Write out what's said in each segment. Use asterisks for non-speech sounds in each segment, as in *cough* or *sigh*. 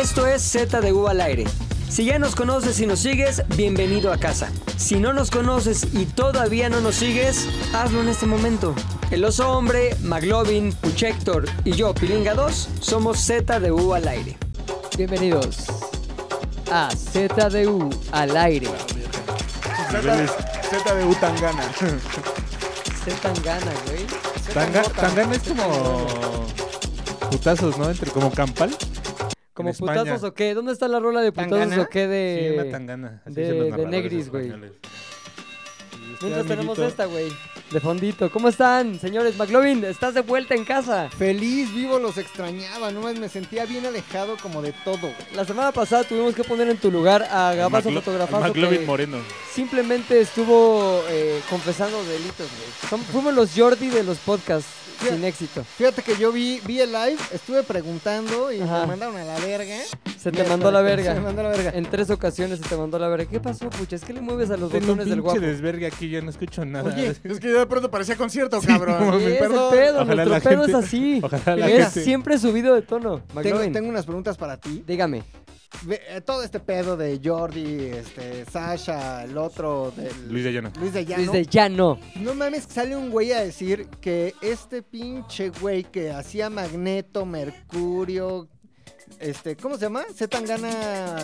Esto es Z de U al aire. Si ya nos conoces y nos sigues, bienvenido a casa. Si no nos conoces y todavía no nos sigues, hazlo en este momento. El oso hombre, Maglovin, Puchector y yo, Pilinga 2, somos Z de U al aire. Bienvenidos a ZDU al aire. Z de Utangana. Z Tangana, güey. Tanga- Tangana es como *laughs* putazos, ¿no? Entre como campal. ¿Como España. putazos o qué? ¿Dónde está la rola de putazos ¿Tangana? o qué Sí, una de...? tangana. Así de- de negris, güey. Y este Mientras tenemos esta, güey. De fondito. ¿Cómo están, señores? McLovin, estás de vuelta en casa. Feliz, vivo, los extrañaba, no me sentía bien alejado como de todo. güey. La semana pasada tuvimos que poner en tu lugar a Gabazo Maclo- Fotografazo McLovin que Moreno. simplemente estuvo eh, confesando delitos, güey. Som- Fuimos los Jordi de los podcasts Sin éxito. Fíjate que yo vi, vi el live, estuve preguntando y Ajá. me mandaron a la verga. Se te mandó la *laughs* Se me verga. mandó a la verga. En tres ocasiones se te mandó la verga. ¿Qué pasó, pucha? Es que le mueves a los Tengo un botones del pinche guapo. desvergue aquí, ya no escucho nada. Oye, *laughs* es que de pronto parecía concierto, Sí, cabrón. Sí, es el perdón. pedo, Ojalá nuestro pedo gente- es así. Ojalá la es gente- siempre subido de tono. Tengo, McLovin, tengo unas preguntas para ti. dígame. Eh, todo este pedo de Jordi, este, Sasha, el otro, del, Luis de Llano. Luis de Llano. Desde ya no. No mames, que sale un güey a decir que este pinche güey que hacía Magneto, Mercurio, este, ¿cómo se llama? Zetangana.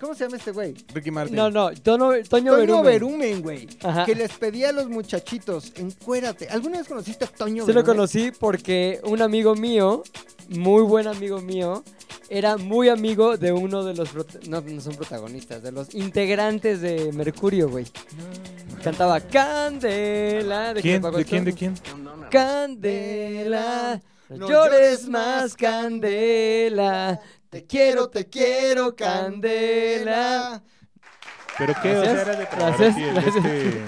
¿Cómo se llama este güey? Ricky Martin. No, no, Tono, Toño, Toño Berumen. Berumen, güey. Ajá. Que les pedía a los muchachitos, encuérate. ¿Alguna vez conociste a Toño Sí lo Berumen? conocí porque un amigo mío, muy buen amigo mío, era muy amigo de uno de los... No, no son protagonistas, de los integrantes de Mercurio, güey. Cantaba Candela. ¿De ¿Quién? ¿De quién? ¿De quién? Candela. No llores más, Candela. Te quiero, te quiero, Candela. ¿Pero qué? O sea, Gracias. era de Gracias, gracias. este-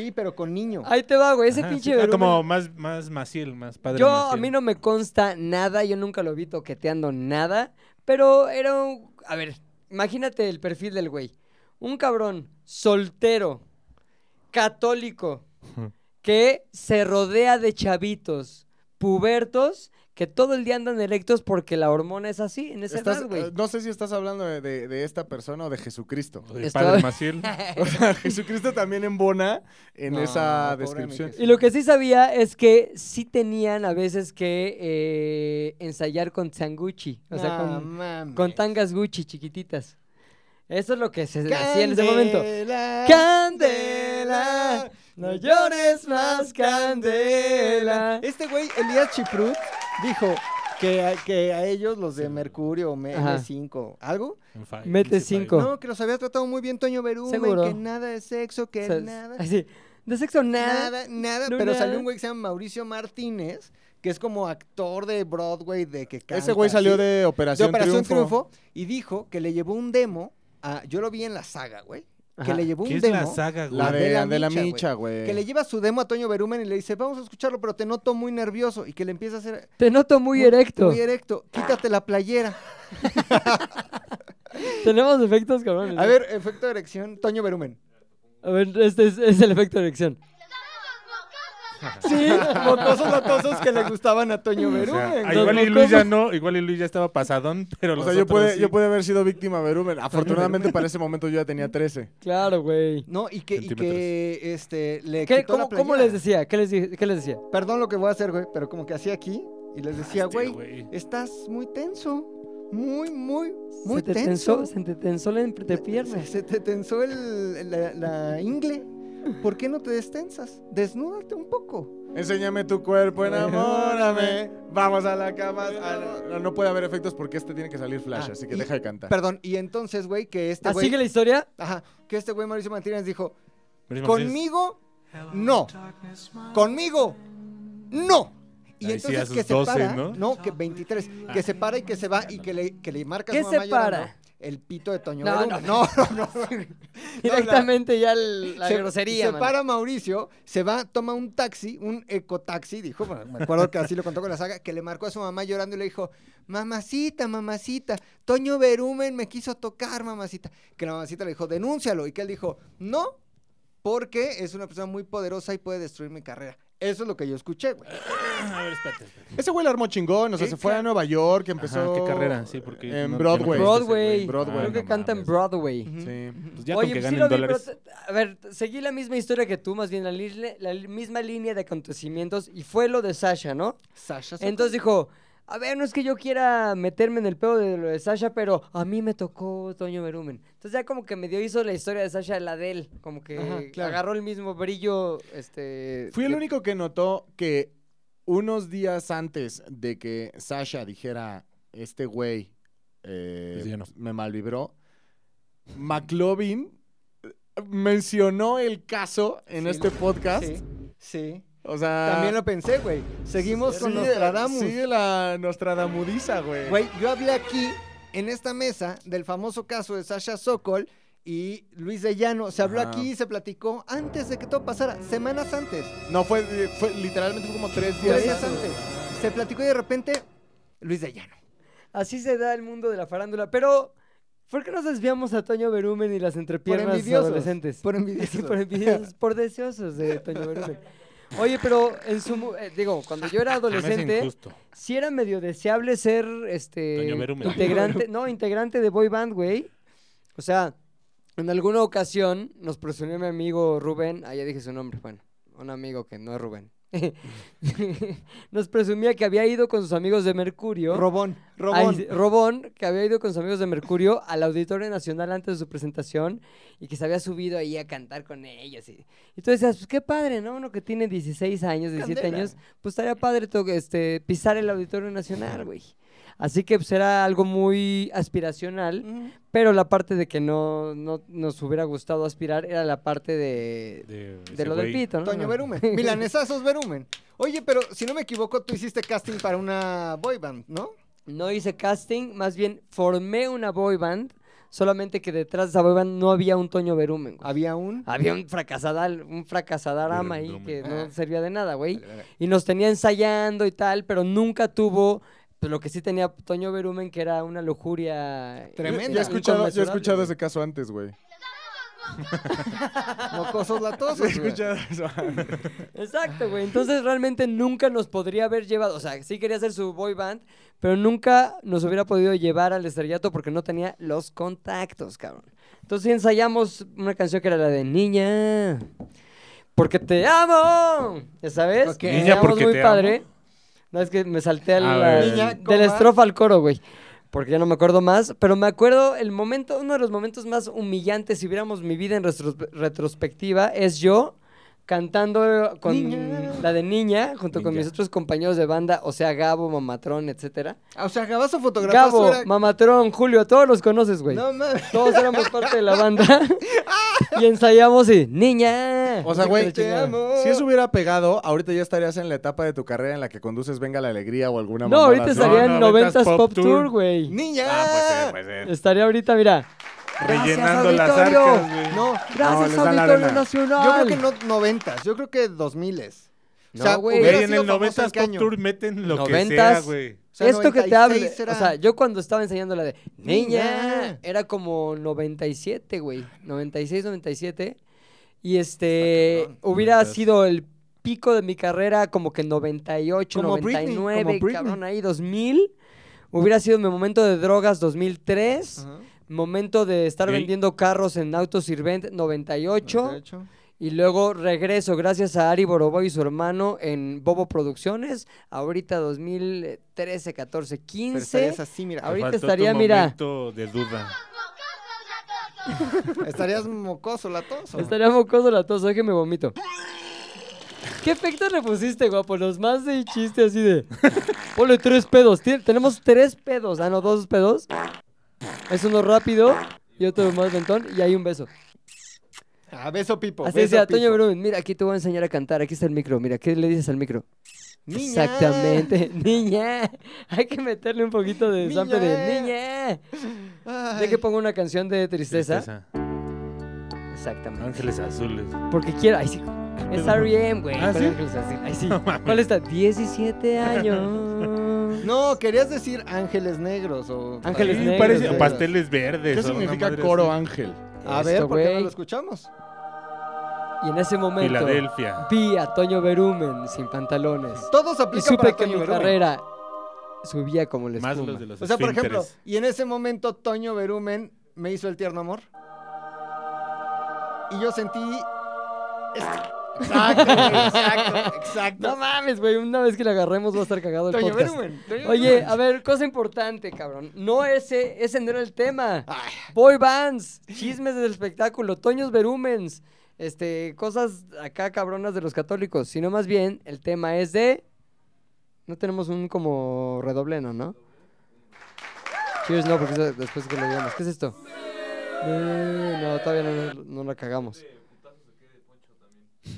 Sí, pero con niño. Ahí te va, güey. Ese Ajá, pinche sí, ah, como más, más Maciel, más padre Yo, Maciel. a mí no me consta nada, yo nunca lo vi toqueteando nada, pero era un... A ver, imagínate el perfil del güey. Un cabrón soltero, católico, que se rodea de chavitos, pubertos, que todo el día andan erectos porque la hormona es así, en esa Estás- edad, güey. eh, no sé si estás hablando de, de- de esta persona o de Jesucristo. O de Estoy- padre Maciel. *laughs* O sea, Jesucristo también embona en No, esa pobre descripción. Y lo que sí sabía es que sí tenían a veces que eh, ensayar con Tanguchi, o sea, No con, mames. con tangas Gucci chiquititas. Eso es lo que se hacía en ese momento. Candela, Candela, no llores más, Candela. Este güey, Elías Chiprut, dijo que a, que a ellos, los de Mercurio, M- Ajá. M5, ¿algo? Mete Easy Five. cinco. No, que los había tratado muy bien Toño Berumen, Seguro. que nada de sexo, que sea, nada, así, de sexo nada. nada, nada. no pero nada. salió un güey que se llama Mauricio Martínez, que es como actor de Broadway, de que canta Ese güey salió así, de de Operación, Operación Triunfo. Triunfo. y dijo que le llevó un demo, a, yo lo vi en la saga, güey, que le llevó ¿Qué un es demo. la saga, güey? La de, de la de la Micha, Micha, güey. Que le lleva su demo a Toño Berumen y le dice, vamos a escucharlo, pero te noto muy nervioso. Y que le empieza a hacer... Te noto muy, erecto. Muy erecto. Quítate la playera. *laughs* Tenemos efectos, cabrones. A ver, efecto de erección, Toño Berumen. A ver, este es, es el efecto de erección. Sí, mocosos latosos que le gustaban a Toño O sea, Berumen. igual y. Luis ya no, igual y Luis ya estaba pasadón, pero O los sea, yo pude, sí. yo pude haber sido víctima Berumen. Afortunadamente para ese momento yo ya tenía 13. Claro, güey. No, y que, y que este, le ¿Qué, quitó la cómo, les decía? ¿Qué les, di- ¿Qué les decía? Perdón lo que voy a hacer, güey, pero como que hacía aquí y les decía, güey, güey. estás muy tenso. Muy, muy, muy se te tenso. tensó, se te tensó la entrepierna. Se, se te tensó el, la, la ingle. ¿Por qué no te destensas? Desnúdate un poco. Enséñame tu cuerpo, enamórame. Vamos a la cama. Ah, no, puede haber efectos porque este tiene que salir flash, Ah, así que y- deja de cantar. Perdón, y entonces, güey, que este ¿Ah, güey... sigue la historia? Ajá, que este güey Mauricio Martínez dijo, Martínez. conmigo, no. Conmigo, no. Y Ahí entonces que se 12, para, ¿no? que 23, que se para y que se va y que le, que le marca ¿Qué su se mamá llorando para? el pito de Toño No, *laughs* no, no, no. *laughs* Directamente ya el- la se, grosería, se para Mauricio, se va, toma un taxi, un ecotaxi, dijo, me acuerdo que así lo contó con la saga, que le marcó a su mamá llorando y le dijo, mamacita, mamacita, Toño Berumen me quiso tocar, mamacita. Que la mamacita le dijo, denúncialo. Y que él dijo, no, porque es una persona muy poderosa y puede destruir mi carrera. Eso es lo que yo escuché, güey. A ver, espérate. espérate. Ese güey la armó chingón, o sea, ¿Qué se fue a Nueva York, empezó... Ajá, ¿qué carrera? Sí, porque En no- Broadway. no Broadway. Broadway. Creo Ah, que no canta en. Broadway. Sí. Pues ya Oye, con que pues sí ganen lo vi, dólares. a ver, seguí la misma historia que tú, más bien la, la li- misma línea de acontecimientos y fue lo de Sasha, ¿no? Sasha Entonces dijo, a ver, no es que yo quiera meterme en el pedo de lo de Sasha, pero a mí me tocó Toño Berumen. Entonces ya como que me dio hizo la historia de Sasha la de él, como que Ajá, claro. agarró el mismo brillo, este... Fui el de- único que notó que unos días antes de que Sasha dijera, este güey eh, Pues no. me malvibró, McLovin eh, mencionó el caso en Sí. este podcast. Sí, sí. O sea... También lo pensé, güey. Seguimos con Nostradamus. Sigue la Nostradamudiza, güey. Güey, yo hablé aquí, en esta mesa, del famoso caso de Sasha Sokol y Luis de Llano. Se habló Ajá. aquí y se platicó antes de que todo pasara, semanas antes. No, fue, fue literalmente fue como tres días Tres días antes. antes. Se platicó y de repente, Luis de Llano. Así se da el mundo de la farándula, pero... ¿Por qué nos desviamos a Toño Berumen y las Por entrepiernas envidiosos. adolescentes? Por Sí, *laughs* envidiosos. por envidiosos, por deseosos de Toño Berumen. Oye, pero en su... eh, digo, cuando yo era adolescente... sí era medio deseable ser este integrante, no, integrante de boy band, güey. O sea, en alguna ocasión nos presumió mi amigo Rubén, ah, ya dije su nombre, bueno, un amigo que no es Rubén. *laughs* nos presumía que había ido con sus amigos de Mercurio. Robón, Robón. Robón, que había ido con sus amigos de Mercurio al Auditorio Nacional antes de su presentación y que se había subido ahí a cantar con ellos. Y, y tú decías, pues qué padre, ¿no? Uno que tiene 16 años, 17 Candela. años, pues estaría padre este, pisar el Auditorio Nacional, güey. Así que pues era algo muy aspiracional, Mm. pero la parte de que no, no nos hubiera gustado aspirar era la parte de, De, de lo del pito, ¿no? Toño. Berumen. *laughs* Milanesazos Berumen. Oye, pero si no me equivoco, tú hiciste casting para una boy band, ¿no? No hice casting, más bien formé una boy band, solamente que detrás de esa boy band no había un Toño Berumen. güey. Había un. Había un fracasadal, un fracasadarama ahí que Ah. no servía de nada, güey. Y nos tenía ensayando y tal, pero nunca tuvo pues, lo que sí tenía Toño Berumen, que era una lujuria Tremenda. Yo he escuchado, yo he escuchado ese caso antes, güey. *laughs* Mocosos latosos. Güey. escuchado eso. Exacto, güey. Entonces realmente nunca nos podría haber llevado, o sea, sí quería hacer su boy band, pero nunca nos hubiera podido llevar al estrellato porque no tenía los contactos, cabrón. Entonces ensayamos una canción que era la de Niña, porque te amo, ¿ya sabes? Ok. Niña, Ensayamos porque muy te padre. amo. No, es que me salté al, A ver. al- Niña, de la coma. estrofa al coro, güey. Porque ya no me acuerdo más, pero me acuerdo el momento, uno de los momentos más humillantes, si viéramos mi vida en retros- retrospectiva, es yo cantando con Niña. la de niña, junto con mis otros compañeros de banda, o sea, Gabo, Mamatrón, etcétera. Ah, O sea, Gabazo fotografía. Gabo, Mamatrón, Julio, todos los conoces, güey. No mames. Todos éramos parte de la banda. *laughs* y ensayamos y, niña. O sea, güey, te amo. Si eso hubiera pegado, ahorita ya estarías en la etapa de tu carrera en la que conduces Venga la Alegría o alguna No, ahorita estaría en No, 90s 90s Pop Tour, güey. Niña. Ah, puede ser, puede ser. Estaría ahorita, mira. Rellenando las auditorio. arcas, güey. No, Gracias, la Auditorio. Nacional. yo creo que no noventas, yo creo que dos miles. No, o sea, güey. en sido el famoso 90s Pop caño. Tour meten lo que 90s. sea, güey. O sea, Esto que te 96 hable, era- o sea, yo cuando estaba enseñando la de niña, Niña. era como 97, güey, 96, 97, y este, hubiera sido el pico de mi carrera como que 98, Como Britney, 99, como Britney. cabrón, ahí 2000, hubiera sido mi momento de drogas 2003, Ajá. Momento de estar vendiendo carros en Autos Sirvent 98, 98. y luego regreso gracias a Ari Boroboy y su hermano en Bobo Producciones, ahorita 2013, 14, Pero 15. estarías así, mira. Ahorita Faltó tu estaría, mira. momento de duda. *laughs* Estarías mocoso, latoso. Estaría mocoso la tos, que me vomito. ¿Qué efectos le pusiste, guapo? Los más de chiste así de. Ponle tres pedos. Tenemos tres pedos. Ah, no, dos pedos. Es uno rápido y otro más lentón y hay un beso. Ah, beso pipo. Así beso decía, Toño. Brumen, mira, aquí te voy a enseñar a cantar. Aquí está el micro. Mira, ¿qué le dices al micro? Niña. Exactamente. *laughs* Niña. Hay que meterle un poquito de sample de Niña. Ay. De que pongo una canción de tristeza. Tristeza. Exactamente. Ángeles azules. Porque quiero. Ay, sí. Es R.E.M., güey. ¿Ah, sí? Ángeles Azules. Ay, sí. ¿Cuál está? 17 años. No, querías decir ángeles negros o... Ángeles Sí, negros, parece pasteles verdes. ¿Qué o una significa madre coro así. ángel? A Esto, ver, ¿por qué no güey. lo escuchamos? Y en ese momento Filadelfia. vi a Toño Berumen sin pantalones. Todos Y aplican supe para que Toño mi Berumen. carrera subía como la Más espuma. los de los O sea, por ejemplo, esfínteres. y en ese momento Toño Berumen me hizo el tierno amor. Y yo sentí. Exacto, güey, *laughs* exacto, exacto. No mames, güey. Una vez que le agarremos va a estar cagado el Toño podcast. Berumen. Toño Oye, Berumen. a ver, cosa importante, cabrón. No ese, ese no era el tema. Ay, Boy bands, chismes del espectáculo, Toños Berumens, este, cosas acá cabronas de los católicos, sino más bien el tema es de... No tenemos un como redobleno, ¿no? Cheers, no, porque después que lo digamos. ¿Qué es esto? Eh, no, todavía no, no la cagamos.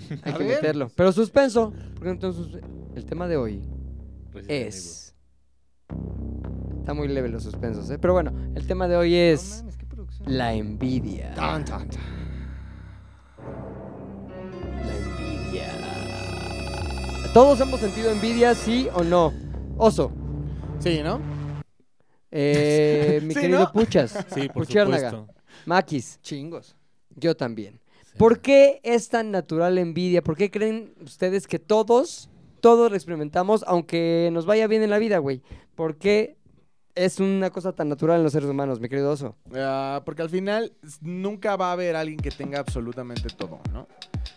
*laughs* Hay A que ver. meterlo. Pero suspenso. Porque suspe- El tema de hoy Resident Evil. es... Está muy leve los suspensos, ¿eh? Pero bueno, el tema de hoy no es mames, qué producción. la envidia. Tan, tan, tan. La envidia. Todos hemos sentido envidia, sí o no. Oso, Sí, ¿no? eh, *laughs* mi Sí, querido ¿no? Puchas, Sí, por Puchiérnaga, supuesto. Maquis, Chingos. yo también. ¿Por qué es tan natural la envidia? ¿Por qué creen ustedes que todos, todos lo experimentamos, aunque nos vaya bien en la vida, güey? ¿Por qué es una cosa tan natural en los seres humanos, mi querido oso? Ah, porque al final nunca va a haber alguien que tenga absolutamente todo, ¿no?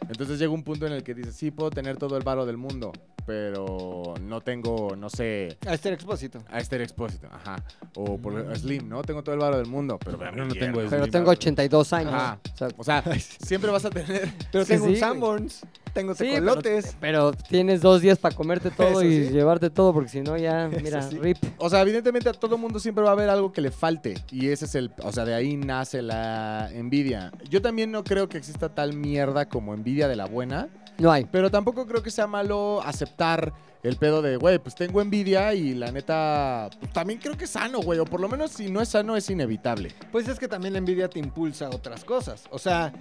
Entonces llega un punto en el que dices, sí, puedo tener todo el varo del mundo, pero no tengo, no sé, A este expósito. a Esther Expósito, ajá. O por Slim, ¿no? Tengo todo el varo del mundo, pero no quiero. tengo Pero Slim. tengo 82 años. Ajá. o sea, O sea, *laughs* siempre vas a tener... Pero Sí, tengo sí, un. Sanborns, tengo Sí, pero- tecolotes. Pero tienes dos días para comerte todo y llevarte todo, porque si no ya, *laughs* mira, rip. O sea, evidentemente a todo mundo siempre va a haber algo que le falte. Y ese es el. O sea, de ahí nace la envidia. Yo también no creo que exista tal mierda como envidia de la buena. No hay. Pero tampoco creo que sea malo aceptar el pedo de, güey, pues tengo envidia y la neta. pues, también creo que es sano, güey. O por lo menos si no es sano, es inevitable. Pues es que también la envidia te impulsa a otras cosas. O sea,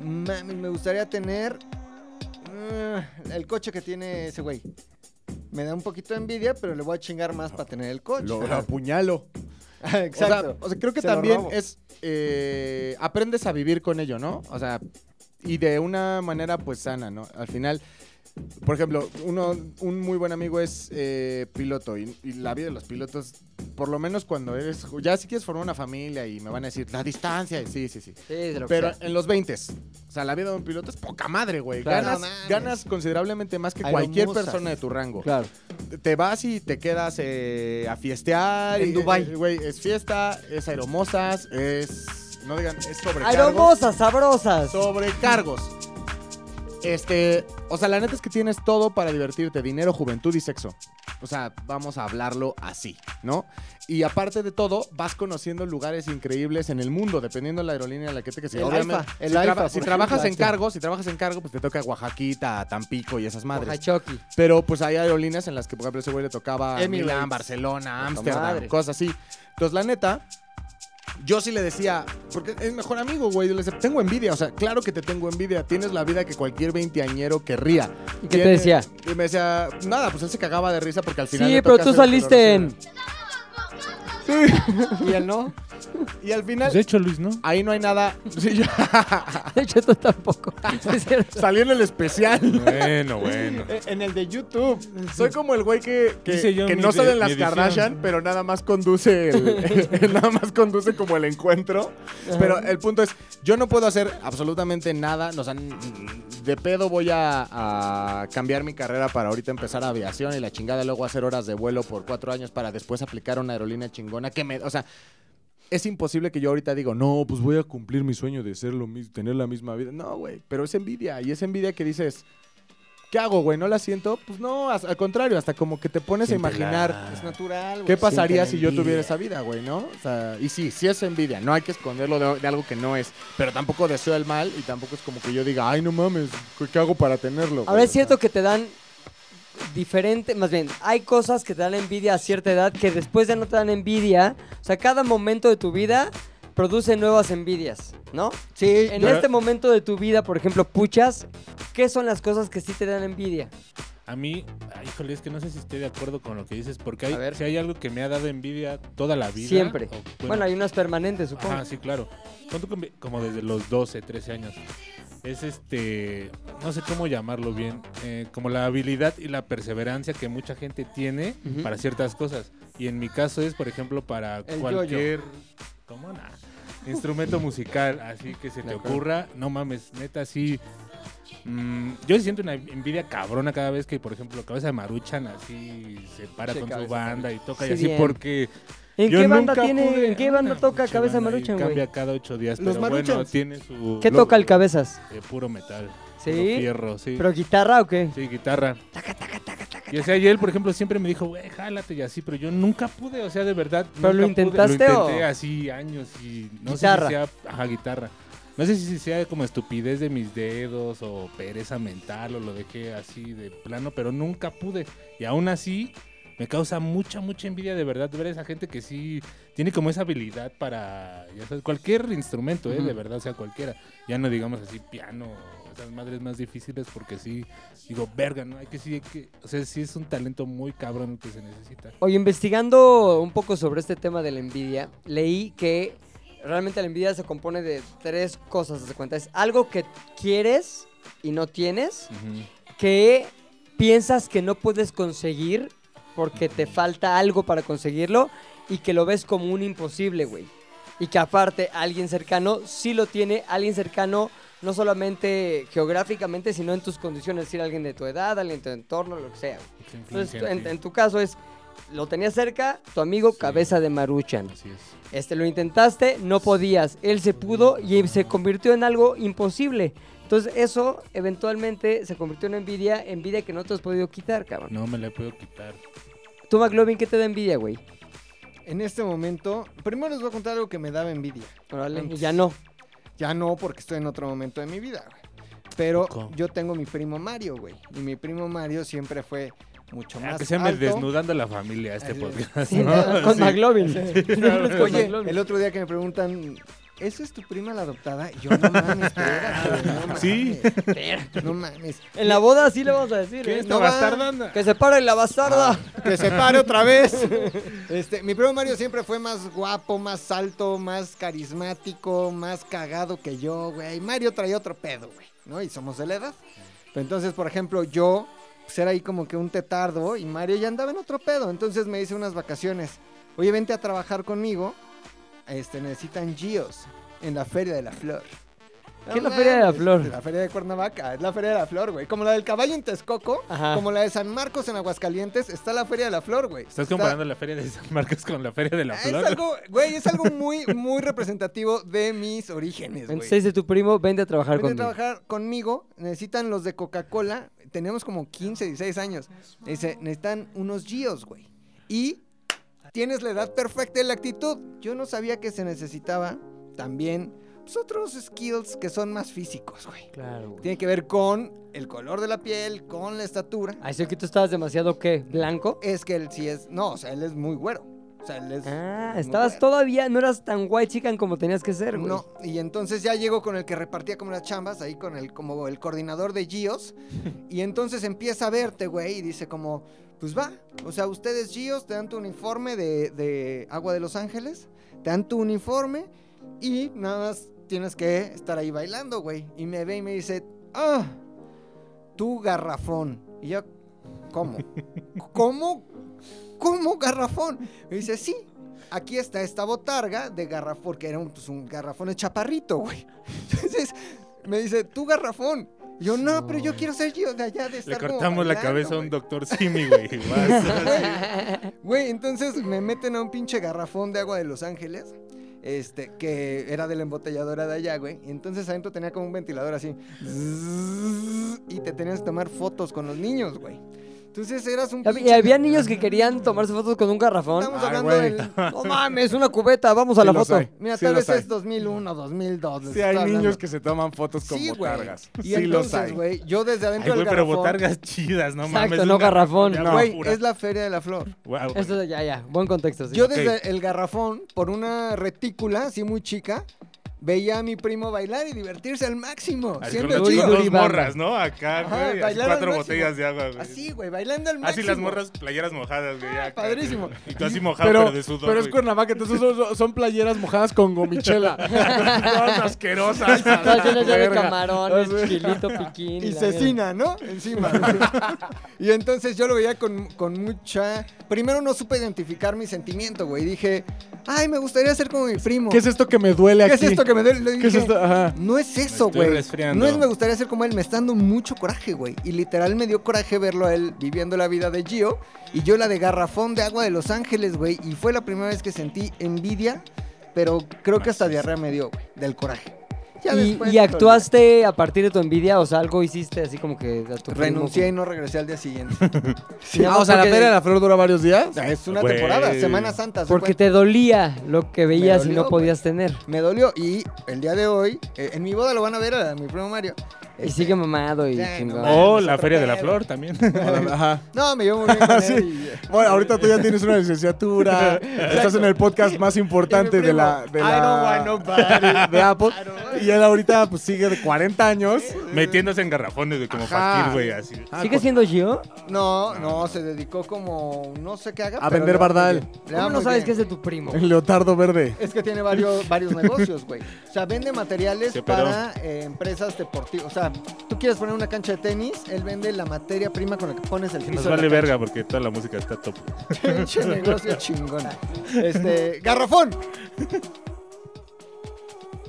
mami, me gustaría tener uh, el coche que tiene ese güey. Me da un poquito de envidia, pero le voy a chingar más para tener el coche. Lo, lo apuñalo. *laughs* Exacto. O sea, o sea, creo que Se también es. eh, aprendes a vivir con ello, ¿no? O sea, y de una manera, pues sana, ¿no? Al final. Por ejemplo, uno, un muy buen amigo es eh, piloto y, y la vida de los pilotos, por lo menos cuando eres, ya si quieres formar una familia y me van a decir la distancia, sí, sí, sí. Lo Pero sea. en los 20 o sea, la vida de un piloto es poca madre, güey. Claro. Ganas, No ganas considerablemente más que cualquier persona de tu rango. Claro. Te vas y te quedas eh, a fiestear. En y, Dubái. eh, Güey, es fiesta, es aeromosas, es... No digan, es sobrecargos. Aeromosas, sabrosas. Sobrecargos. Este, o sea, la neta es que tienes todo para divertirte, dinero, juventud y sexo. O sea, vamos a hablarlo así, ¿no? Y aparte de todo, vas conociendo lugares increíbles en el mundo, dependiendo de la aerolínea en la que te que El Obviamente, AIFA, el si, traba- si trabajas en cargo, si trabajas en cargo, pues te toca Oaxaquita, Tampico y esas madres. Oaxachoqui. Pero pues hay aerolíneas en las que, por ejemplo, ese güey le tocaba. Milán, Barcelona, Ámsterdam, cosas así. Entonces, la neta, yo sí le decía, porque es mejor amigo, güey. Yo le decía, tengo envidia, o sea, claro que te tengo envidia. Tienes la vida que cualquier veinteañero querría. ¿Y qué te decía? Y me decía, nada, pues él se cagaba de risa porque al final. Sí, le pero toca tú hacer saliste en... exploraciones. *laughs* ¿Y él no? Y al final, Pues de hecho, Luis, ¿no? ahí no hay nada. Sí, yo- De hecho, tú tampoco. Es *laughs* cierto. Salió en el especial. Bueno, bueno. Eh, En el de YouTube. Soy como el güey que, que, Hice yo que mi no sale de- en las mi edición. Kardashian, pero nada más conduce el, *laughs* *laughs* nada más conduce como el encuentro. Pero el punto es, yo no puedo hacer absolutamente nada. O sea, n- de pedo voy a, a cambiar mi carrera para ahorita empezar aviación y la chingada luego hacer horas de vuelo por cuatro años para después aplicar una aerolínea chingona que me, o sea. Es imposible que yo ahorita digo, no, pues voy a cumplir mi sueño de ser lo mismo, tener la misma vida. No, güey, pero es envidia. Y es envidia que dices, ¿qué hago, güey? ¿No la siento? Pues no, al contrario, hasta como que te pones a imaginar Es natural, güey. qué pasaría si yo tuviera esa vida, güey, ¿no? O sea, y sí, sí es envidia, no hay que esconderlo de, de algo que no es, pero tampoco deseo el mal y tampoco es como que yo diga, ay, no mames, ¿qué- ¿qué hago para tenerlo? Ahora güey? es cierto que te dan diferente, más bien, hay cosas que te dan envidia a cierta edad que después ya no te dan envidia. O sea, cada momento de tu vida produce nuevas envidias, ¿no? Sí, En este momento de tu vida, por ejemplo, puchas, ¿qué son las cosas que sí te dan envidia? A mí, ay, híjole, es que no sé si estoy de acuerdo con lo que dices, porque hay, A ver. si hay algo que me ha dado envidia toda la vida. Siempre. o, Bueno, hay unas permanentes, supongo. Ajá, sí, claro. Como- como desde los 12, 13 años. Es este, no sé cómo llamarlo bien, eh, como la habilidad y la perseverancia que mucha gente tiene para ciertas cosas. Y en mi caso es, por ejemplo, para El cualquier. Instrumento musical, así que se te ocurra, no mames, neta, así. mm, yo siento una envidia cabrona cada vez que, por ejemplo, Cabeza de Maruchan así se para con su banda y toca Sí, y así bien. porque ¿En yo qué banda nunca tiene, pude- en qué banda toca pinche Cabeza banda ahí, Maruchan, güey? Cambia cada ocho días, Los pero bueno, Maruchans. tiene su... ¿Qué lo- toca el Cabezas? eh, puro metal. ¿Sí? Puro fierro, sí. ¿Pero guitarra o qué? Sí, guitarra. Y o sea, y él, por ejemplo, siempre me dijo, güey, jálate y así, pero yo nunca pude, o sea, de verdad. ¿Pero lo nunca pude. intentaste Lo intenté o? así años y no Guitarra. sé si sea, ajá, guitarra. No sé si sea como estupidez de mis dedos o pereza mental o lo dejé así de plano, pero nunca pude. Y aún así me causa mucha, mucha envidia de verdad ver a esa gente que sí tiene como esa habilidad para, ya sabes, cualquier instrumento, ¿eh? De verdad, o sea, cualquiera. Ya no digamos así piano esas madres más difíciles porque sí, digo, verga, ¿no? Hay que sí, hay que, o sea, sí es un talento muy cabrón que se necesita. Oye, investigando un poco sobre este tema de la envidia, leí que realmente la envidia se compone de tres cosas, ¿te das cuenta? Es algo que quieres y no tienes, que piensas que no puedes conseguir porque te falta algo para conseguirlo y que lo ves como un imposible, güey. Y que aparte alguien cercano sí lo tiene, alguien cercano no solamente geográficamente, sino en tus condiciones, es decir, alguien de tu edad, alguien de tu entorno, lo que sea. güey. Entonces, en, tu caso es, lo tenías cerca, tu amigo Sí. cabeza de maruchan. Así es. Este, lo intentaste, no podías. Él se pudo y se convirtió en algo imposible. Entonces, eso eventualmente se convirtió en envidia, envidia que no te has podido quitar, cabrón. No me la puedo quitar. Tú, McLovin, ¿qué te da envidia, güey? En este momento, primero les voy a contar algo que me daba envidia. Órale, ya no. Ya no, porque estoy en otro momento de mi vida, güey. Pero yo tengo mi primo Mario, güey. Y mi primo Mario siempre fue mucho Ah, más que se me alto. desnudando la familia este Así podcast. Sí, ¿no? con Sí. McLovin. Oye, el otro día que me preguntan, ¿eso es tu prima la adoptada? Y yo, no mames, espérate, no *laughs* mames. Sí. No mames. En la boda sí le vamos a decir, ¿Qué ¿eh? es No va. Que se pare la bastarda. Que se pare otra vez. *laughs* Este, mi primo Mario siempre fue más guapo, más alto, más carismático, más cagado que yo, güey. Mario traía otro pedo, güey, ¿no? Y somos de la edad. Pero entonces, por ejemplo, yo pues era ahí como que un tetardo y Mario ya andaba en otro pedo. Entonces me hice unas vacaciones. Oye, vente a trabajar conmigo. Este, necesitan Gios en la Feria de la Flor. ¿Qué es la Feria de la Flor? La Feria de Cuernavaca, es la Feria de la Flor, güey. Como la del caballo en Texcoco, Ajá. como la de San Marcos en Aguascalientes, está la Feria de la Flor, güey. Estás Está- comparando la feria de San Marcos con la feria de la es flor. algo, güey, es algo muy, muy representativo de mis orígenes, güey. Entonces dice tu primo, vente a trabajar Vente a conmigo. trabajar conmigo, necesitan los de Coca-Cola, tenemos como 15, 16 años. Dice, necesitan unos Gios, güey. Y tienes la edad perfecta y la actitud. Yo no sabía que se necesitaba también pues, otros skills que son más físicos, güey. Claro, güey. Tiene que ver con el color de la piel, con la estatura. Ay, sí que tú estabas demasiado, ¿qué? ¿Blanco? Es que él sí es, no, o sea, él es muy güero. O sea, él es... Ah, estabas güero. todavía, no eras tan white chican como tenías que ser, güey. No, y entonces ya llego con el que repartía como las chambas, ahí con el, como el coordinador de Gios, *laughs* y entonces empieza a verte, güey, y dice como, pues va, o sea, ustedes Gios te dan tu uniforme de, de Agua de Los Ángeles, te dan tu uniforme, y nada más tienes que estar ahí bailando, güey. Y me ve y me dice, ah, tú garrafón. Y yo, ¿cómo? *laughs* ¿Cómo? ¿Cómo garrafón? Me dice, sí, aquí está esta botarga de garrafón, porque era un, pues, un garrafón de chaparrito, güey. *laughs* Entonces me dice, tú garrafón. Yo, no, pero yo quiero ser yo de allá de Le estar como cortamos la cabeza a un güey". doctor Simi, güey. *laughs* Güey, entonces me meten a un pinche garrafón de agua de Los Ángeles. Este, que era de la embotelladora de allá, güey. Y entonces adentro tenía como un ventilador así. Y te tenías que tomar fotos con los niños, güey. Entonces eras un Y pinche... había niños que querían tomarse fotos con un garrafón. Estamos Ay, hablando güey. del... No mames, una cubeta, vamos a Sí la los foto. hay. Mira, Sí tal los vez hay. es 2001, 2002. les Sí, hay niños que se toman fotos con Sí, güey. botargas. Y sí los entonces, hay. güey, yo desde Ay, adentro güey, del pero garrafón... botargas chidas, no Exacto, mames. no garrafón. No. Güey, es la Feria de la Flor. Guau, güey. Esto ya, ya, buen contexto. sí. Yo Ok. desde el garrafón, por una retícula así muy chica, veía a mi primo bailar y divertirse al máximo. Con Duri, las chido. dos morras, ¿no? Acá, Ajá, güey. así al cuatro botellas de agua, güey. Así, güey, bailando al máximo. Así las morras, playeras mojadas, güey. Ah, acá, padrísimo. güey. Y tú así *laughs* mojado, pero, Pero, de sudor, pero es güey. Cuernavaca, entonces son, son- playeras mojadas con gomichela. *laughs* Todas asquerosas. *laughs* Todas llenas de camarones, chilito, piquín. Y cecina, ¿no? Encima. y entonces yo lo veía con, con mucha... Primero no supe identificar mi sentimiento, güey. Dije, ay, me gustaría ser como mi primo. ¿Qué es esto que me duele ¿Qué aquí? es esto que me duele? Le ¿Qué es dije, esto? Ajá. No es eso, güey. No es me gustaría ser como él, me está dando mucho coraje, güey. Y literal me dio coraje verlo a él viviendo la vida de Gio y yo la de garrafón de agua de Los Ángeles, güey. Y fue la primera vez que sentí envidia, pero creo que hasta diarrea me dio, güey, del coraje. Ya ¿Y, después y lo actuaste a partir de tu envidia? O sea, algo hiciste así como que a tu primo, Renuncié y no regresé al día siguiente. *laughs* Nada Ah, o sea, la Feria de la Flor dura varios días. Es una Güey. temporada, Semana Santa. ¿se Porque cuenta? te dolía lo que veías y no podías tener. Me dolió y el día de hoy, eh, en mi boda lo van a ver a mi primo Mario. Y Este, sigue mamado y Ya, chingón. no O la Feria de la. Flor también. *laughs* *laughs* Ajá. No, me llevo muy bien con *laughs* Sí. él y- Bueno, ahorita tú ya tienes una licenciatura, estás en el podcast más importante de la, de I don't want nobody. de Apple y él ahorita pues sigue de 40 años. Metiéndose en garrafones de como fakir, güey, así. Ah, ¿Sigue siendo Gio? No, no, se dedicó como, no sé qué haga. A vender bardal. ¿Cómo no sabes bien. que es de tu primo? El leotardo verde. Es que tiene varios, varios negocios, güey. O sea, vende materiales para eh, empresas deportivas. O sea, tú quieres poner una cancha de tenis, él vende la materia prima con la que pones el piso. Nos de la vale verga porque toda la música está top. *laughs* Pinche negocio chingón. Este, garrafón.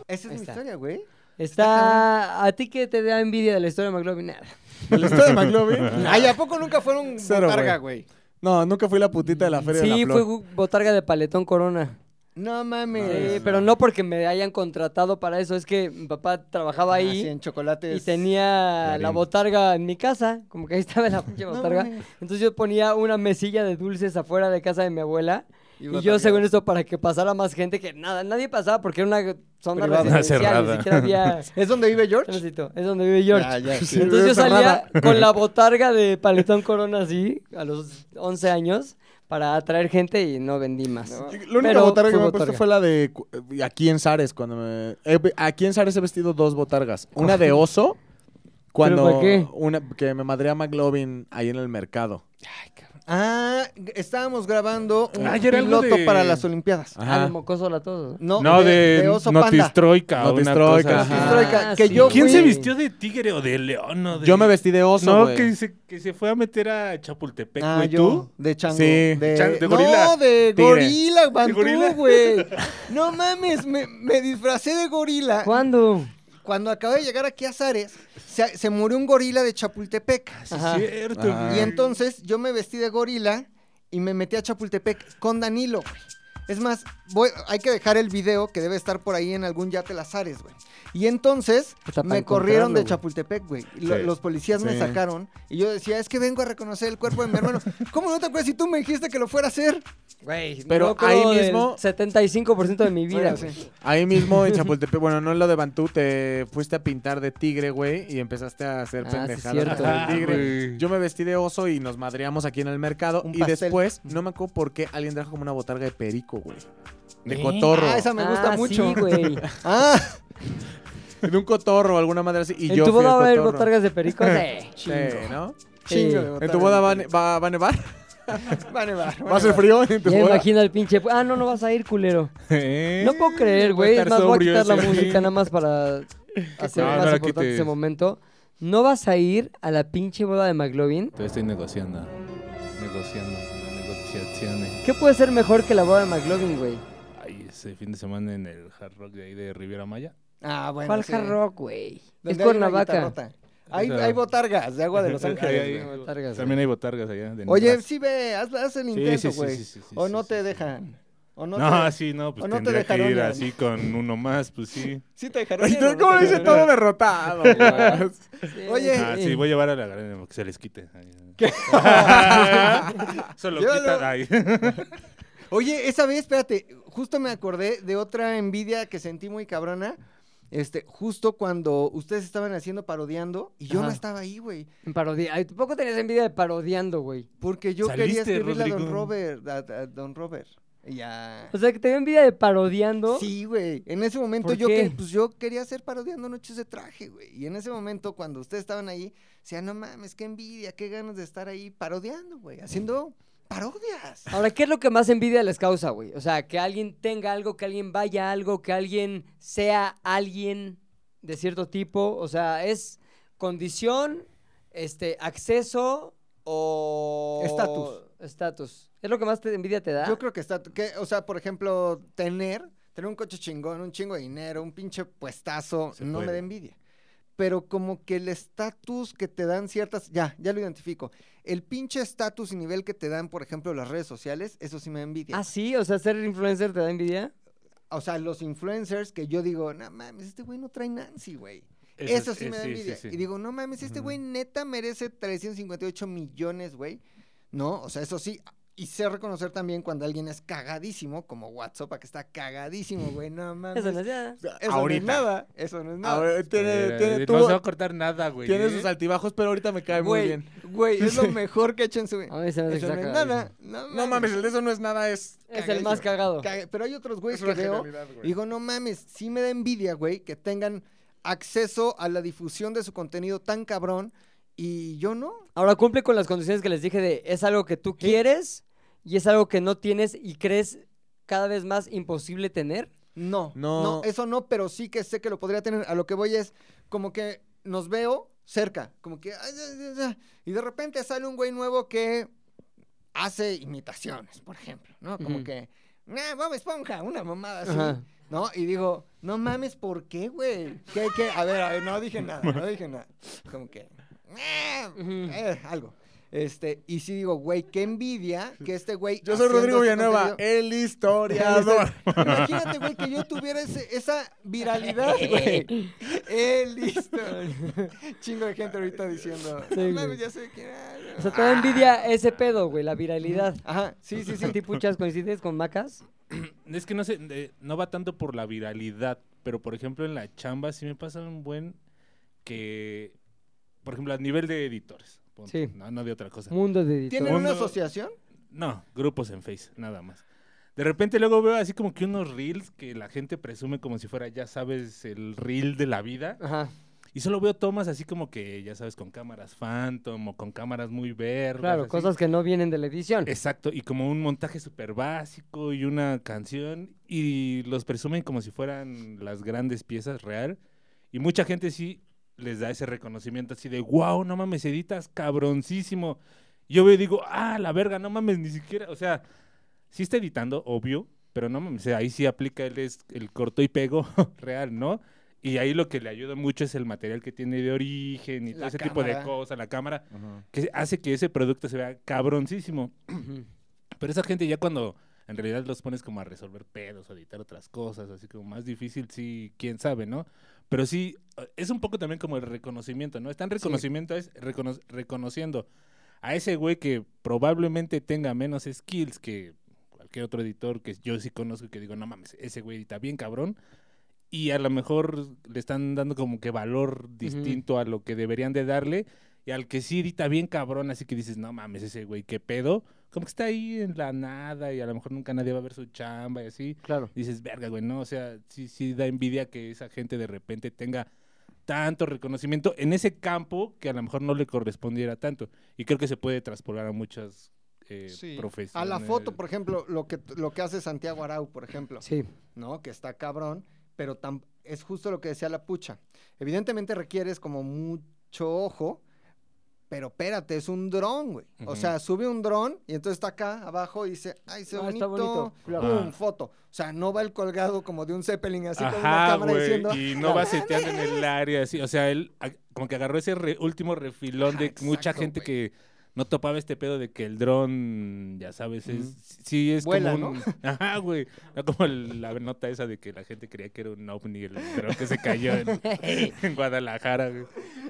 Esa es mi está. historia, güey. Está... ¿A ti que te da envidia de la historia de McLovin? Nada. ¿El esto de McLovin? *laughs* Ay, ¿a poco nunca fueron Cero, botarga, güey? No, nunca fui la putita de la Feria de Sí, la fue Flor. gu- botarga de paletón corona. No mames. Sí, pero no porque me hayan contratado para eso, es que mi papá trabajaba Ah, sí, ahí en chocolates. y tenía la botarga en mi casa, como que ahí estaba la *laughs* pinche botarga. Entonces yo ponía una mesilla de dulces afuera de casa de mi abuela y, yo según esto para que pasara más gente que nada, nadie pasaba porque era una zona Privada. residencial, ni Cerrada. siquiera había *laughs* ¿Es donde vive George? Es donde vive George. Ya, ya, sí. Entonces yo salía con la *laughs* botarga de paletón corona así, a los 11 años, para atraer gente y no vendí más. No. La única Pero botarga que fue me he puesto fue la de eh, aquí en Zares cuando me he ve- aquí en Zares he vestido dos botargas, una de *laughs* oso cuando para qué? una que me madrea McLovin ahí en el mercado. Ah, estábamos grabando un Ah, ya era algo piloto de- para las Olimpiadas. Ah, de mocoso la todo. No, No, de, de, de oso panda. Notistroika. o una Notistroika, cosa ajá. así. Notistroika, Ah, que sí. yo ¿Quién fui- se vistió de tigre o de león? o de- Yo me vestí de oso, No, güey. que se, que se fue a meter a Chapultepec, Ah, güey. yo, ¿Tú? de chango. Sí. De, Chan- de gorila. No, de Tigre. gorila, Bantú, gorila. güey. *laughs* No mames, me, me disfracé de gorila. ¿Cuándo? Cuando acabé de llegar aquí a Zares, se, se murió un gorila de Chapultepec. Ajá. Cierto. Ajá. Y entonces yo me vestí de gorila y me metí a Chapultepec con Danilo, güey. Es más, voy, hay que dejar el video que debe estar por ahí en algún yate Lazares, güey. Y entonces me corrieron de. Chapultepec, güey. Sí. Los policías me sacaron y yo decía, es que vengo a reconocer el cuerpo de mi hermano. *laughs* ¿Cómo no te acuerdas si tú me dijiste que lo fuera a hacer? Güey, Pero ahí mismo- 75% de mi vida, Bueno, sí. Ahí mismo en *laughs* Chapultepec, bueno, no en lo de Bantú, te fuiste a pintar de tigre, güey, y empezaste a hacer Ah, pendejadas Ah, tigre. Yo me vestí de oso y nos madreamos aquí en el mercado. Un y pastel. después, no me acuerdo por qué, alguien trajo como una botarga de perico, güey. De ¿Eh? cotorro. Ah, esa me gusta Ah, mucho. Sí, güey. *laughs* Ah, *laughs* De un cotorro o alguna madre así. Y ¿En yo tu boda el va a haber botargas de perico? *laughs* Sí. Sí, ¿no? chingo de Sí. ¿En tu boda va, va- *laughs* va a nevar? Va a nevar, va a ¿Va a ser frío en tu Ya boda? imagina el pinche. Ah, no, no vas a ir, culero. ¿Eh? No puedo creer, güey. Es más, voy a quitar la música nada más para hacer No, más importante ese momento. ¿No vas a ir a la pinche boda de McLovin? Todavía estoy negociando. Negociando. Negociaciones. ¿Qué puede ser mejor que la boda de McLovin, güey? Ay, ese fin de semana en el Hard Rock de ahí de Riviera Maya. Ah, bueno. ¿Cuál sí. hard rock, güey? Es Cuernavaca. Hay, Esa- hay botargas de agua de Los Ahí Ángeles. hay- güey. botargas, También hay botargas allá. de Oye, sí ve, haz, haz el intento, sí, sí, güey. sí, sí, sí, o no sí, te sí. dejan. O no, No, te, sí, no, pues o no te que ir así con uno más, pues sí. *laughs* Sí te dejaron. Ay, ir, o no ¿Cómo te dice todo derrotado? güey? Oye, Ah, sí, voy a llevar a la galería que se les quite. Ay. *laughs* Solo Llévalo. quita. Ay. *laughs* Oye, esa vez, espérate, justo me acordé de otra envidia que sentí muy cabrona. Este, justo cuando ustedes estaban haciendo parodiando y yo no estaba ahí, güey. En parodia. Ay, tampoco tenías envidia de parodiando, güey. Porque yo Saliste, quería escribirle a Don Rodrigo. Robert, a, a Don Robert. Y ya. O sea, que te dio envidia de parodiando. Sí, güey. En ese momento ¿Por yo, qué? que, pues, yo quería hacer parodiando Noches de Traje, güey. Y en ese momento, cuando ustedes estaban ahí, decía, no mames, qué envidia, qué ganas de estar ahí parodiando, güey. Haciendo parodias. Ahora, ¿qué es lo que más envidia les causa, güey? O sea, que alguien tenga algo, que alguien vaya a algo, que alguien sea alguien de cierto tipo. O sea, es condición, este, acceso o... Estatus. Estatus. ¿Es lo que más te envidia te da? Yo creo que está, que, o sea, por ejemplo, tener, tener un coche chingón, un chingo de dinero, un pinche puestazo, Se no me da envidia. Pero como que el estatus que te dan ciertas, ya, ya lo identifico. El pinche estatus y nivel que te dan, por ejemplo, las redes sociales, eso sí me da envidia. Ah, sí, o sea, ser influencer te da envidia. O sea, los influencers que yo digo, no mames, este güey no trae Nancy, güey. Eso Eso, es- sí eh, me da sí, sí, envidia. sí. Y digo, no mames, este güey neta merece 358 millones, güey. ¿No? O sea, eso sí. Y sé reconocer también cuando alguien es cagadísimo, como WhatsApp, que está cagadísimo, güey. No *laughs* mames. Eso no es nada. Eso no es Ahorita. nada. Eso no es nada. Ahora, tiene, Eh, tiene, no tuvo- se va a cortar nada, güey. tiene ¿eh? sus altibajos, pero ahorita me cae muy bien. güey, es lo *laughs* mejor que ha hecho en su vida. A mí se me hace Eso no es nada. No, No mames, el de eso no es nada, es. Es el más cagado. Caga- Pero hay otros güeyes Es que veo güey. digo, no mames, sí me da envidia, güey, que tengan acceso a la difusión de su contenido tan cabrón y yo no. Ahora cumple con las condiciones que les dije de es algo que tú quieres y es algo que no tienes y crees cada vez más imposible tener. No, No. no, eso no, pero sí que sé que lo podría tener. A lo que voy es como que nos veo cerca, como que y de repente sale un güey nuevo que hace imitaciones, por ejemplo, ¿no? Como que, nah, Bob Esponja, una mamada así. Ajá. ¿No? Y digo, no mames, ¿por qué, güey? ¿Qué, qué? A ver, a ver, no dije nada, no dije nada. Como que, "Ah", Ujú. eh, algo. Este, y sí digo, güey, qué envidia que este güey. Yo soy Rodrigo este Villanueva, el historiador. *laughs* Imagínate, güey, que yo tuviera ese- esa viralidad, güey. El listo. *laughs* Chingo de gente ahorita diciendo, Sí, no güey. mames, ya sé quién O sea, te da envidia ese pedo, güey, la viralidad. Ajá, sí, sí, sí. ¿A ti, puchas, coincides con Macas? Es que no sé, no va tanto por la viralidad, pero por ejemplo en la chamba sí me pasa un buen que, por ejemplo, a nivel de editores. Punto, Sí. No, no de otra cosa. Mundo de editor. ¿Tienen una asociación? No, grupos en Face, nada más. De repente luego veo así como que unos reels que la gente presume como si fuera, ya sabes, el reel de la vida. Ajá. Y solo veo tomas así como que, ya sabes, con cámaras Phantom o con cámaras muy verdes. Claro, así. cosas que no vienen de la edición. Exacto, y como un montaje súper básico y una canción, y los presumen como si fueran las grandes piezas real. Y mucha gente sí les da ese reconocimiento así de, wow, no mames, editas cabroncísimo. Yo veo y digo, ah, la verga, no mames, ni siquiera, o sea, sí está editando, obvio, pero no mames, ahí sí aplica el, el corto y pego *laughs* real, ¿no? Y ahí lo que le ayuda mucho es el material que tiene de origen y todo ese tipo de cosas, la cámara, que hace que ese producto se vea cabroncísimo. Pero esa gente ya cuando en realidad los pones como a resolver pedos o editar otras cosas, así como más difícil, sí, quién sabe, ¿no? Pero sí, es un poco también como el reconocimiento, ¿no? Está en reconocimiento, es recono- reconociendo a ese güey que probablemente tenga menos skills que cualquier otro editor que yo sí conozco y que digo, no mames, ese güey edita bien cabrón. Y a lo mejor le están dando como que valor distinto a lo que deberían de darle. Y al que sí edita bien cabrón, así que dices, no mames, ese güey, qué pedo. Como que está ahí en la nada y a lo mejor nunca nadie va a ver su chamba y así. Claro. Dices, verga, güey, no, o sea, sí, sí da envidia que esa gente de repente tenga tanto reconocimiento en ese campo que a lo mejor no le correspondiera tanto. Y creo que se puede traspolar a muchas eh, Sí. profesiones. A la foto, por ejemplo, lo que, lo que hace Santiago Arau, por ejemplo. Sí. ¿no? Que está cabrón, pero es justo lo que decía la pucha. Evidentemente requieres como mucho ojo, pero espérate, es un dron, güey. O sea, sube un dron y entonces está acá abajo y dice, ay, se Ah, bonito, está bonito, claro. pum, Ah. foto. O sea, no va el colgado como de un Zeppelin así con una Ajá, cámara güey, diciendo, y no va seteando en el área, así, o sea, él como que agarró ese re- último refilón de mucha gente que no topaba este pedo de que el dron, ya sabes, es, sí es Vuela, como un, *laughs* ajá, güey, no como el- la nota esa de que la gente creía que era un ovni el dron que se cayó en, *laughs* en Guadalajara, güey.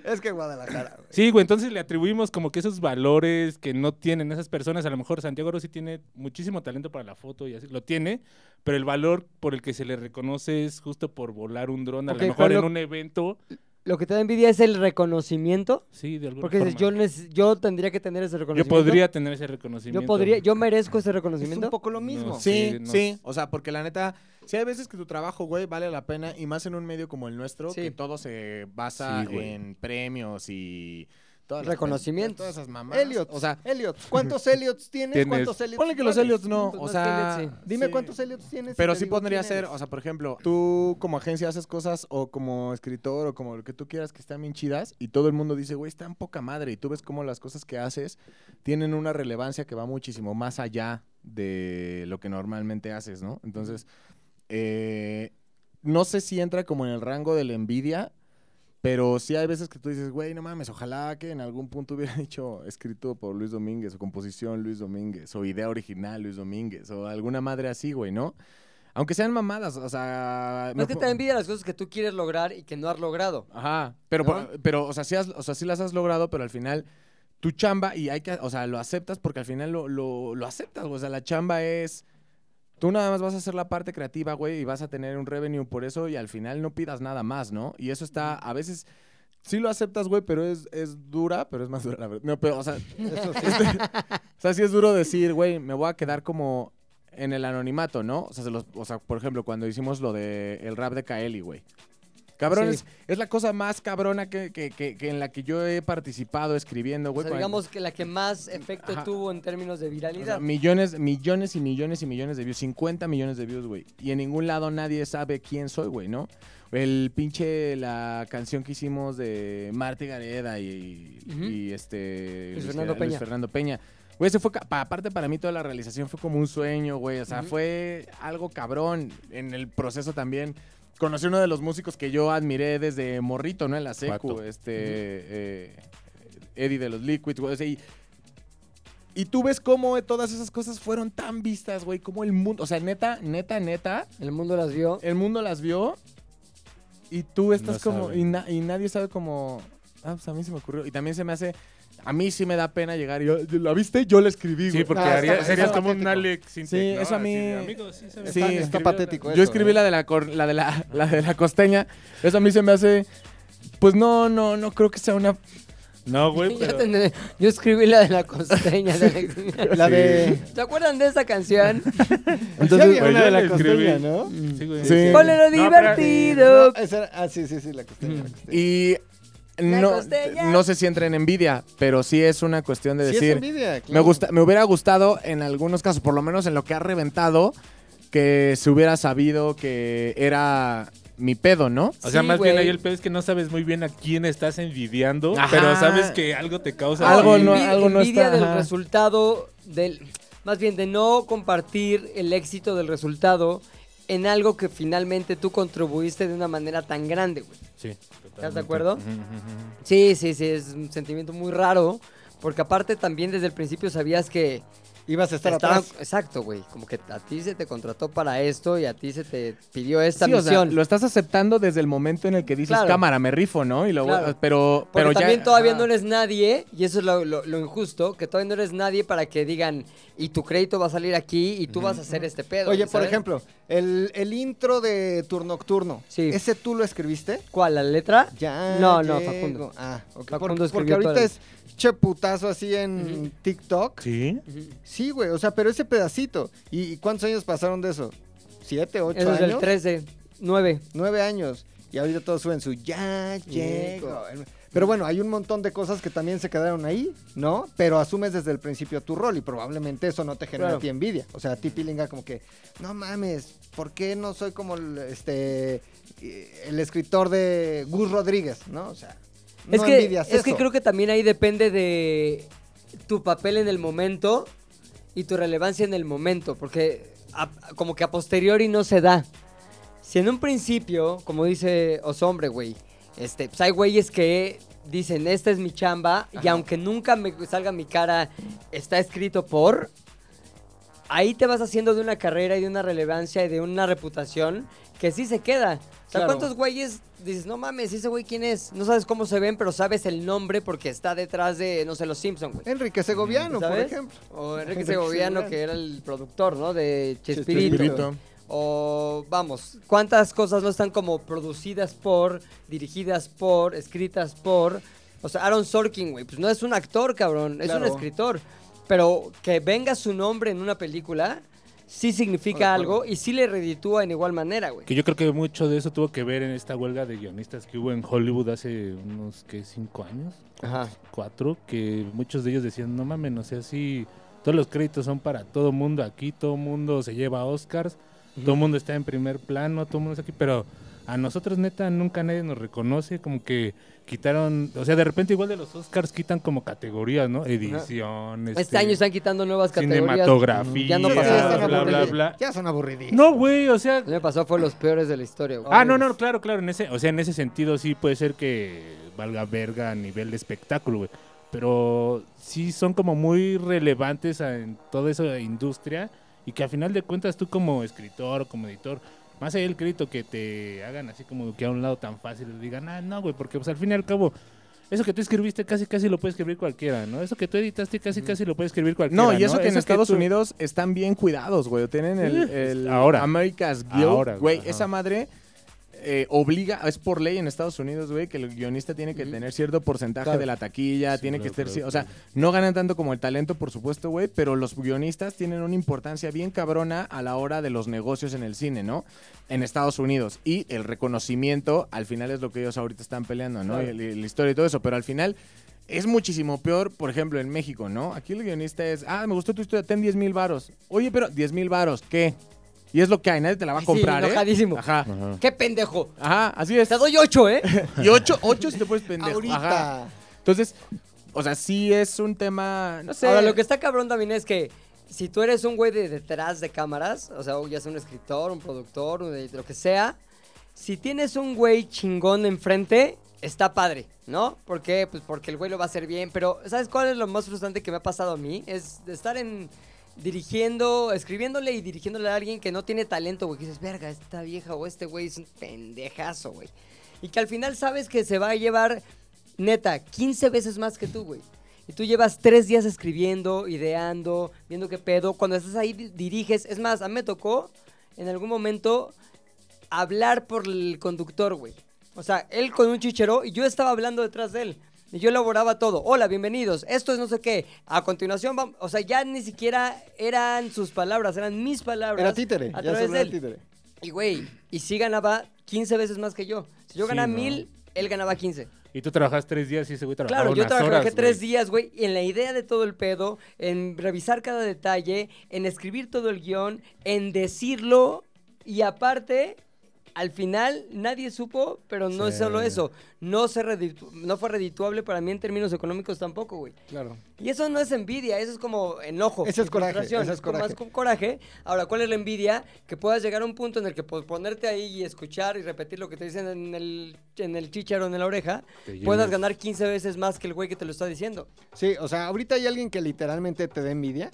es que Guadalajara, güey. Sí, güey, entonces le atribuimos como que esos valores que no tienen esas personas. A lo mejor Santiago Rossi tiene muchísimo talento para la foto y así, lo tiene, pero el valor por el que se le reconoce es justo por volar un dron, a lo mejor en un evento lo que te da envidia es el reconocimiento. Sí, de alguna Porque dices, yo, forma. neces- yo tendría que tener ese Yo reconocimiento. podría tener ese reconocimiento. Yo podría, yo merezco ese Es reconocimiento. un poco lo mismo. No, Sí, Sí, no. sí. O sea, porque la neta, sí hay veces que tu trabajo, güey, vale la pena. Y más en un medio como el nuestro, Sí. que todo se basa Sí, en premios y... Todas las- Reconocimientos. Todas esas mamás. Elliot, O sea, Elliot, ¿cuántos *laughs* Elliots tienes? Tienes- ¿Cuántos Elliots? ponle que los? Elliots no. Pues O sea... Elliot, Dime sí. cuántos Elliots tienes. Pero sí podría ser, eres. o sea, por ejemplo, tú como agencia haces cosas o como escritor o como lo que tú quieras que están bien chidas y todo el mundo dice, güey, están poca madre y tú ves cómo las cosas que haces tienen una relevancia que va muchísimo más allá de lo que normalmente haces, ¿no? Entonces, eh, no sé si entra como en el rango de la envidia, pero sí hay veces que tú dices, güey, no mames, ojalá que en algún punto hubiera *laughs* dicho escrito por Luis Domínguez o composición Luis Domínguez o idea original Luis Domínguez o alguna madre así, güey, ¿no? Aunque sean mamadas, o sea... Es me que te envidia las cosas que tú quieres lograr y que no has logrado. Ajá, pero, ¿No? pero o, sea, sí has- o sea, sí las has logrado, pero al final tu chamba y hay que, o sea, lo aceptas porque al final lo, lo, lo aceptas, güey. o sea, la chamba es, tú nada más vas a hacer la parte creativa, güey, y vas a tener un revenue por eso y al final no pidas nada más, ¿no? Y eso está, a veces, sí lo aceptas, güey, pero es, es dura, pero es más dura la verdad. No, pero, o sea, *laughs* este, o sea, sí es duro decir, güey, me voy a quedar como en el anonimato, ¿no? O sea, se los- o sea, por ejemplo, cuando hicimos lo de el rap de Kaeli, güey. Cabrón, Sí. es, es la cosa más cabrona que, que- que- que en la que yo he participado escribiendo, O güey. sea, con- digamos que la que más efecto Ajá. tuvo en términos de o sea, viralidad. millones, millones y millones y millones de views. 50 millones de views, güey. Y en ningún lado nadie sabe quién soy, güey, ¿no? El pinche, la canción que hicimos de Marta Gareda y, este... Luis Fernando Peña. Fernando Peña. Güey, ese fue, aparte para mí toda la realización fue como un sueño, güey. O sea, fue algo cabrón en el proceso también. Conocí uno de los músicos que yo admiré desde morrito, ¿no? En la secu, este... eh, Eddie de los Liquids, güey. o sea, y, y tú ves cómo todas esas cosas fueron tan vistas, güey. Cómo el mundo, o sea, neta, neta, neta, El mundo las vio. el mundo las vio y tú estás No como, y, na- y nadie sabe cómo, ah, pues a mí se me ocurrió. Y también se me hace, a mí sí me da pena llegar y yo, ¿la viste? Yo la escribí, güey. Sí, porque Ah, haría- está- serías está como un patético. Alex sin Sí, eso a mí- sí, ¿sabes? Sí, está, escribió está la- patético Yo eso, escribí ¿eh? la de la, cor- la de la, la de la costeña. Eso a mí se me hace, pues no, no, no creo que sea una... No, güey, *laughs* Ya pero... tendré- yo escribí la de la costeña. de. La de... *laughs* ¿Se acuerdan de esa canción? *laughs* Entonces, había Pues una yo de la la escribí. costeña, ¿no? Sí, güey. Sí. Lo No, pero- divertido. No, esa era- ah, sí, sí, sí, la costeña. la costeña. Y no, no sé si entra en envidia, pero sí es una cuestión de Sí, es decir... Me, claro. gusta, me hubiera gustado en algunos casos, por lo menos en lo que ha reventado, que se hubiera sabido que era mi pedo, ¿no? O sea, Sí, más bien ahí el pedo es que no sabes muy bien a quién estás envidiando, Ajá. pero sabes que algo te causa... Algo no- algo no envidia está, del ajá. resultado del más bien de no compartir el éxito del resultado en algo que finalmente tú contribuiste de una manera tan grande, güey. Sí, ¿Estás de acuerdo? Sí, sí, sí, es un sentimiento muy raro, porque aparte también desde el principio sabías que Ibas a estar estaban- atrás. exacto, güey, como que a ti se te contrató para esto y a ti se te pidió esta Sí, o sea, misión. lo estás aceptando desde el momento en el que dices Claro. cámara, me rifo, ¿no? Y luego, Claro. pero, Porque ya- también todavía no eres nadie, y eso es lo, lo- lo injusto, que todavía no eres nadie para que digan, y tu crédito va a salir aquí y tú vas a hacer este pedo. Oye, por ejemplo, el, el intro de Turno Nocturno. Sí. ¿Ese tú lo escribiste? ¿Cuál? ¿La letra? Ya. No, no. Facundo. Ah, ok. Facundo Por- porque escribió ahorita es che putazo así en. TikTok. Sí. Sí, güey. O sea, pero ese pedacito. ¿Y, y cuántos años pasaron de eso? ¿Siete, ocho Eso es del años? 13, 9. Nueve años. Y ahorita todos suben su ya llego. Pero bueno, hay un montón de cosas que también se quedaron ahí, ¿no? Pero asumes desde el principio tu rol y probablemente eso no te genera Claro. a ti envidia. O sea, a ti Pilinga como que, no mames, ¿por qué no soy como el, este, el escritor de Gus Rodríguez, ¿no? O sea, no es que, envidias es que creo que también ahí depende de tu papel en el momento y tu relevancia en el momento, porque a- como que a posteriori no se da. Si en un principio, como dice Osombre, güey, este, pues hay güeyes que dicen, esta es mi chamba, y aunque nunca me salga mi cara, está escrito por, ahí te vas haciendo de una carrera y de una relevancia y de una reputación que sí se queda. O sea, Claro. ¿cuántos güeyes dices, no mames, ese güey quién es? No sabes cómo se ven, pero sabes el nombre porque está detrás de, no sé, los Simpson, güey. Enrique Segoviano, por ejemplo. O *laughs* Enrique Enrique Segoviano, Segoviano. que era el productor, ¿no? De Chespirito. Chespirito. O vamos, ¿cuántas cosas no están como producidas por, dirigidas por, escritas por? O sea, Aaron Sorkin, güey, pues no es un actor, cabrón, es un escritor. Pero que venga su nombre en una película sí significa algo y sí le reditúa en igual manera, güey. Que yo creo que mucho de eso tuvo que ver en esta huelga de guionistas que hubo en Hollywood hace unos, ¿qué? ¿Cinco años? Ajá. Cuatro, que muchos de ellos decían, no mames, o sea, sí, todos los créditos son para todo mundo aquí, todo mundo se lleva Oscars, todo mundo está en primer plano, todo mundo está aquí, pero a nosotros neta nunca nadie nos reconoce, como que quitaron, o sea, de repente igual de los Oscars quitan como categorías, ¿no? Edición, Este año están quitando nuevas categorías. cinematografía, Ya no pasó. ya Bla, bla, aburridos. bla. Ya son aburridísimos. No, güey, o sea, El año pasado fue los peores de la historia, güey. Ah, no, no, claro, claro. En ese, o sea, en ese sentido sí puede ser que valga verga a nivel de espectáculo, güey. Pero sí son como muy relevantes en toda esa industria y que a final de cuentas tú como escritor o como editor, más allá del crédito que te hagan así como que a un lado tan fácil, digan, ah, no, güey, porque pues al fin y al cabo... Eso que tú escribiste casi casi lo puede escribir cualquiera, ¿no? Eso que tú editaste casi casi lo puede escribir cualquiera. No, y eso que en Estados tú- Unidos están bien cuidados, güey. Tienen el, el ahora. America's Guild. Ahora, güey, güey, ajá. esa madre eh, obliga, es por ley en Estados Unidos, güey, que el guionista tiene que tener cierto porcentaje Claro. de la taquilla, Sí, tiene claro, que estar, claro, o sea, claro. no ganan tanto como el talento, por supuesto, güey, pero los guionistas tienen una importancia bien cabrona a la hora de los negocios en el cine, ¿no? En Estados Unidos. Y el reconocimiento, al final es lo que ellos ahorita están peleando, ¿no? Y, y la historia y todo eso, pero al final es muchísimo peor, por ejemplo, en México, ¿no? Aquí el guionista es, ah, me gustó tu historia, ten 10 mil varos. Oye, pero 10 mil varos, ¿qué? Y es lo que hay, nadie te la va a Sí, comprar, ¿eh? enojadísimo. Ajá. Ajá. ¡Qué pendejo! Ajá, así es. Te doy ocho, ¿eh? Y 8, 8 si te puedes pendejo. Ahorita. Ajá. Entonces, o sea, sí es un tema, no sé. Ahora, lo que está cabrón también es que si tú eres un güey de detrás de cámaras, o sea, ya sea un escritor, un productor, un editor, lo que sea, si tienes un güey chingón enfrente, está padre, ¿no? ¿Por qué? Pues porque el güey lo va a hacer bien, pero ¿sabes cuál es lo más frustrante que me ha pasado a mí? Es de estar en dirigiendo, escribiéndole y dirigiéndole a alguien que no tiene talento, güey, que dices, verga, esta vieja o este güey es un pendejazo, güey. Y que al final sabes que se va a llevar, neta, 15 veces más que tú, güey. Y tú llevas tres días escribiendo, ideando, viendo qué pedo. Cuando estás ahí di- diriges. Es más, a mí me tocó en algún momento hablar por el conductor, güey. O sea, él con un chichero y yo estaba hablando detrás de él. Y yo elaboraba todo. Hola, bienvenidos. Esto es no sé qué. A continuación, vamos. O sea, ya ni siquiera eran sus palabras, eran mis palabras. Era títere. A ya través de él. títere. Y güey, y sí ganaba 15 veces más que yo. Si yo Sí, ganaba ¿no? mil, él ganaba 15. Y tú trabajas tres días y ese güey trabajaba Claro, yo trabajé horas, tres güey. días, güey, en la idea de todo el pedo, en revisar cada detalle, en escribir todo el guion, en decirlo y aparte, al final nadie supo, pero no es solo eso, no, se reditu- no fue redituable para mí en términos económicos tampoco, güey. Claro. Y eso no es envidia, eso es como enojo. Ese es coraje, ese es como coraje. Más con coraje. Ahora, ¿cuál es la envidia? Que puedas llegar a un punto en el que por ponerte ahí y escuchar y repetir lo que te dicen en el, en el chicharo, en la oreja, Te puedas ganar 15 veces más que el güey que te lo está diciendo. Sí, o sea, ahorita hay alguien que literalmente te dé envidia.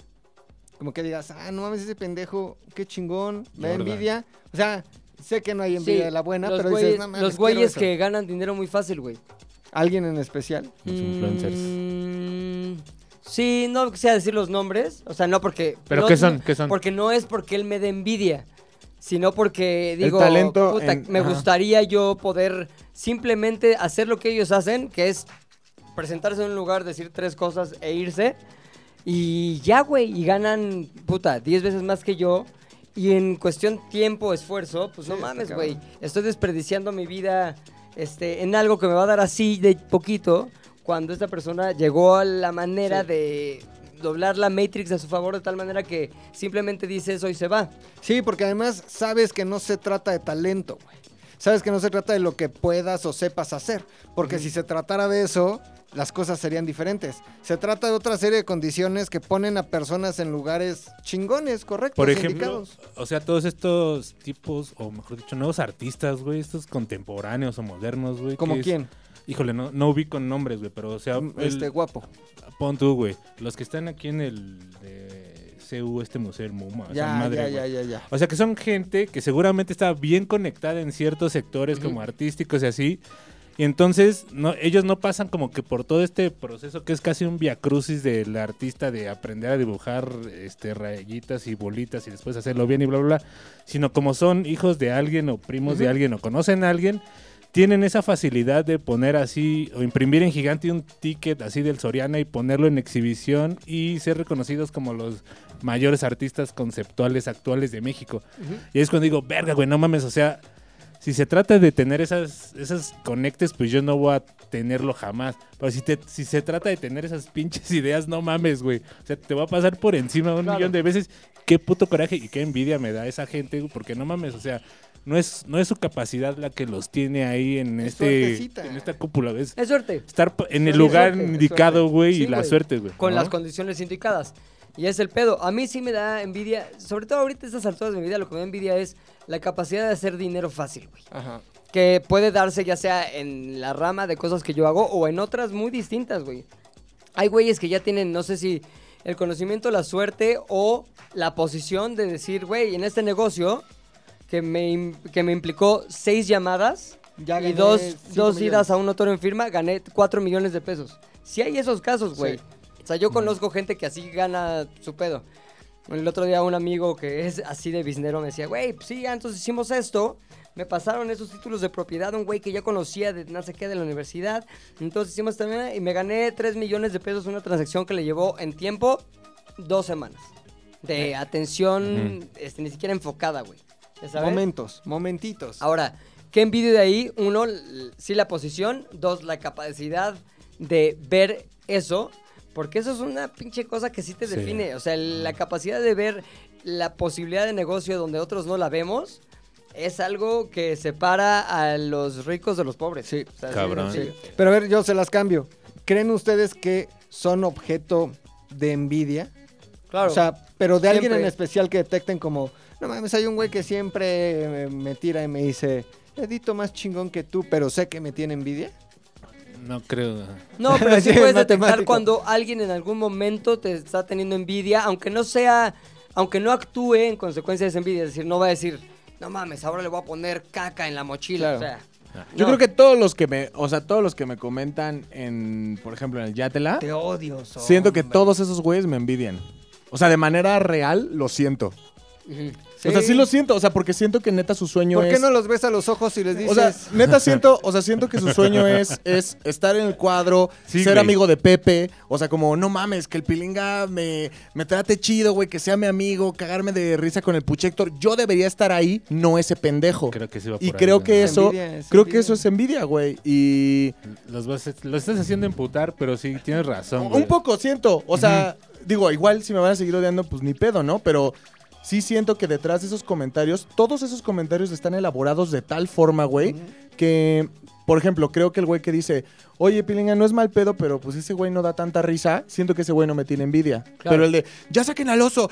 Como que digas, ah, no mames, ese pendejo, qué chingón, me da envidia. O sea, sé que no hay envidia Sí, de la buena, los pero güeyes, dices, no mames, los güeyes eso". que ganan dinero muy fácil, güey. ¿Alguien en especial? Los influencers. Mm, sí, no quisiera decir los nombres, o sea, no porque... ¿Pero no- qué son? ¿Qué son? Porque no es porque él me dé envidia, sino porque digo, talento puta, en- me ajá. gustaría yo poder simplemente hacer lo que ellos hacen, que es presentarse en un lugar, decir tres cosas e irse. Y ya, güey, y ganan, puta, 10 veces más que yo. Y en cuestión tiempo, esfuerzo, pues no Sí, mames, güey. Estoy desperdiciando mi vida este, en algo que me va a dar así de poquito, cuando esta persona llegó a la manera Sí. de doblar la Matrix a su favor de tal manera que simplemente dice eso y se va. Sí, porque además sabes que no se trata de talento, güey. Sabes que no se trata de lo que puedas o sepas hacer. Porque si se tratara de eso, las cosas serían diferentes. Se trata de otra serie de condiciones que ponen a personas en lugares chingones, correctos, Por ejemplo, indicados. o sea, todos estos tipos, o mejor dicho, nuevos artistas, güey, estos contemporáneos o modernos, güey. ¿Como es- quién? Híjole, no, no ubico nombres, güey, pero o sea, el- Este guapo. pon tú, güey, los que están aquí en el de CU, este museo, el MUMA, esa Ya, madre, ya, güey. ya, ya, ya. O sea, que son gente que seguramente está bien conectada en ciertos sectores como artísticos y así. Y entonces no, ellos no pasan como que por todo este proceso que es casi un viacrucis del artista de aprender a dibujar este rayitas y bolitas y después hacerlo bien y bla bla bla, sino como son hijos de alguien o primos de alguien o conocen a alguien, tienen esa facilidad de poner así o imprimir en gigante un ticket así del Soriana y ponerlo en exhibición y ser reconocidos como los mayores artistas conceptuales actuales de México. Y es cuando digo, verga, güey, no mames, o sea, si se trata de tener esas, esas conectes, pues yo no voy a tenerlo jamás. Pero si, te, si se trata de tener esas pinches *laughs* ideas, no mames, güey. O sea, te va a pasar por encima un Claro. millón de veces. Qué puto coraje y qué envidia me da esa gente, güey, porque no mames, o sea, no es, no es su capacidad la que los tiene ahí en, Es este, suertecita. en esta cúpula, ¿ves? Es suerte. Estar en el lugar suerte, indicado, güey, Sí, y la suerte, güey. Con ¿no? las condiciones indicadas. Y es el pedo. A mí sí me da envidia, sobre todo ahorita a estas alturas de mi vida, lo que me da envidia es la capacidad de hacer dinero fácil, güey. Ajá. Que puede darse ya sea en la rama de cosas que yo hago o en otras muy distintas, güey. Hay güeyes que ya tienen, no sé si el conocimiento, la suerte o la posición de decir, güey, en este negocio que me, que me implicó seis llamadas Ya y dos, dos idas a un notario en firma, gané cuatro millones de pesos. Si hay esos casos, güey. Sí. O sea, yo conozco gente que así gana su pedo. El otro día un amigo que es así de biznero me decía, güey, pues sí, entonces hicimos esto. Me pasaron esos títulos de propiedad, un güey que ya conocía de no sé qué de la universidad. Entonces hicimos también y me gané 3 millones de pesos una transacción que le llevó en tiempo dos semanas. De atención, este, ni siquiera enfocada, güey. Momentos, momentitos. Ahora, ¿qué envidio de ahí? Uno, sí la posición. Dos, la capacidad de ver eso. Porque eso es una pinche cosa que sí te Sí. define. O sea, la capacidad de ver la posibilidad de negocio donde otros no la vemos es algo que separa a los ricos de los pobres. Sí. O sea, Cabrón. Pero a ver, yo se las cambio. ¿Creen ustedes que son objeto de envidia? Claro. O sea, pero de alguien Siempre. en especial que detecten como, no mames, hay un güey que siempre eh, me tira y me dice, edito más chingón que tú, pero sé que me tiene envidia. No creo. No, *laughs* pero sí Sí, es puedes detectar cuando alguien en algún momento te está teniendo envidia, aunque no sea, aunque no actúe en consecuencia de esa envidia. Es decir, no va a decir, no mames, ahora le voy a poner caca en la mochila. Claro. O sea, Yo creo que todos los que me, o sea, todos los que me comentan en, por ejemplo, en el Yatela, Te odio, siento que hombre. todos esos güeyes me envidian. O sea, de manera real lo siento. O sea, sí lo siento, o sea, porque siento que neta su sueño ¿Por qué es no los ves a los ojos y les dices, O sea, neta *laughs* siento, o sea, siento que su sueño es, es estar en el cuadro, Sí, ser güey. amigo de Pepe, o sea, como, no mames, que el pilinga me, me trate chido, güey, que sea mi amigo, cagarme de risa con el Puchector. Yo debería estar ahí, no ese pendejo. Creo que sí va por y ahí, creo que Es eso, envidia, es creo que envidia. eso es envidia, güey. Y Los, vas a- los estás haciendo emputar, pero sí, tienes razón. güey. un poco siento, o sea, digo, igual si me van a seguir odiando, pues ni pedo, ¿no? Pero sí siento que detrás de esos comentarios, todos esos comentarios están elaborados de tal forma, güey, que, por ejemplo, creo que el güey que dice, oye, Pilinga, no es mal pedo, pero pues ese güey no da tanta risa, siento que ese güey no me tiene envidia. Pero el de, ya saquen al oso.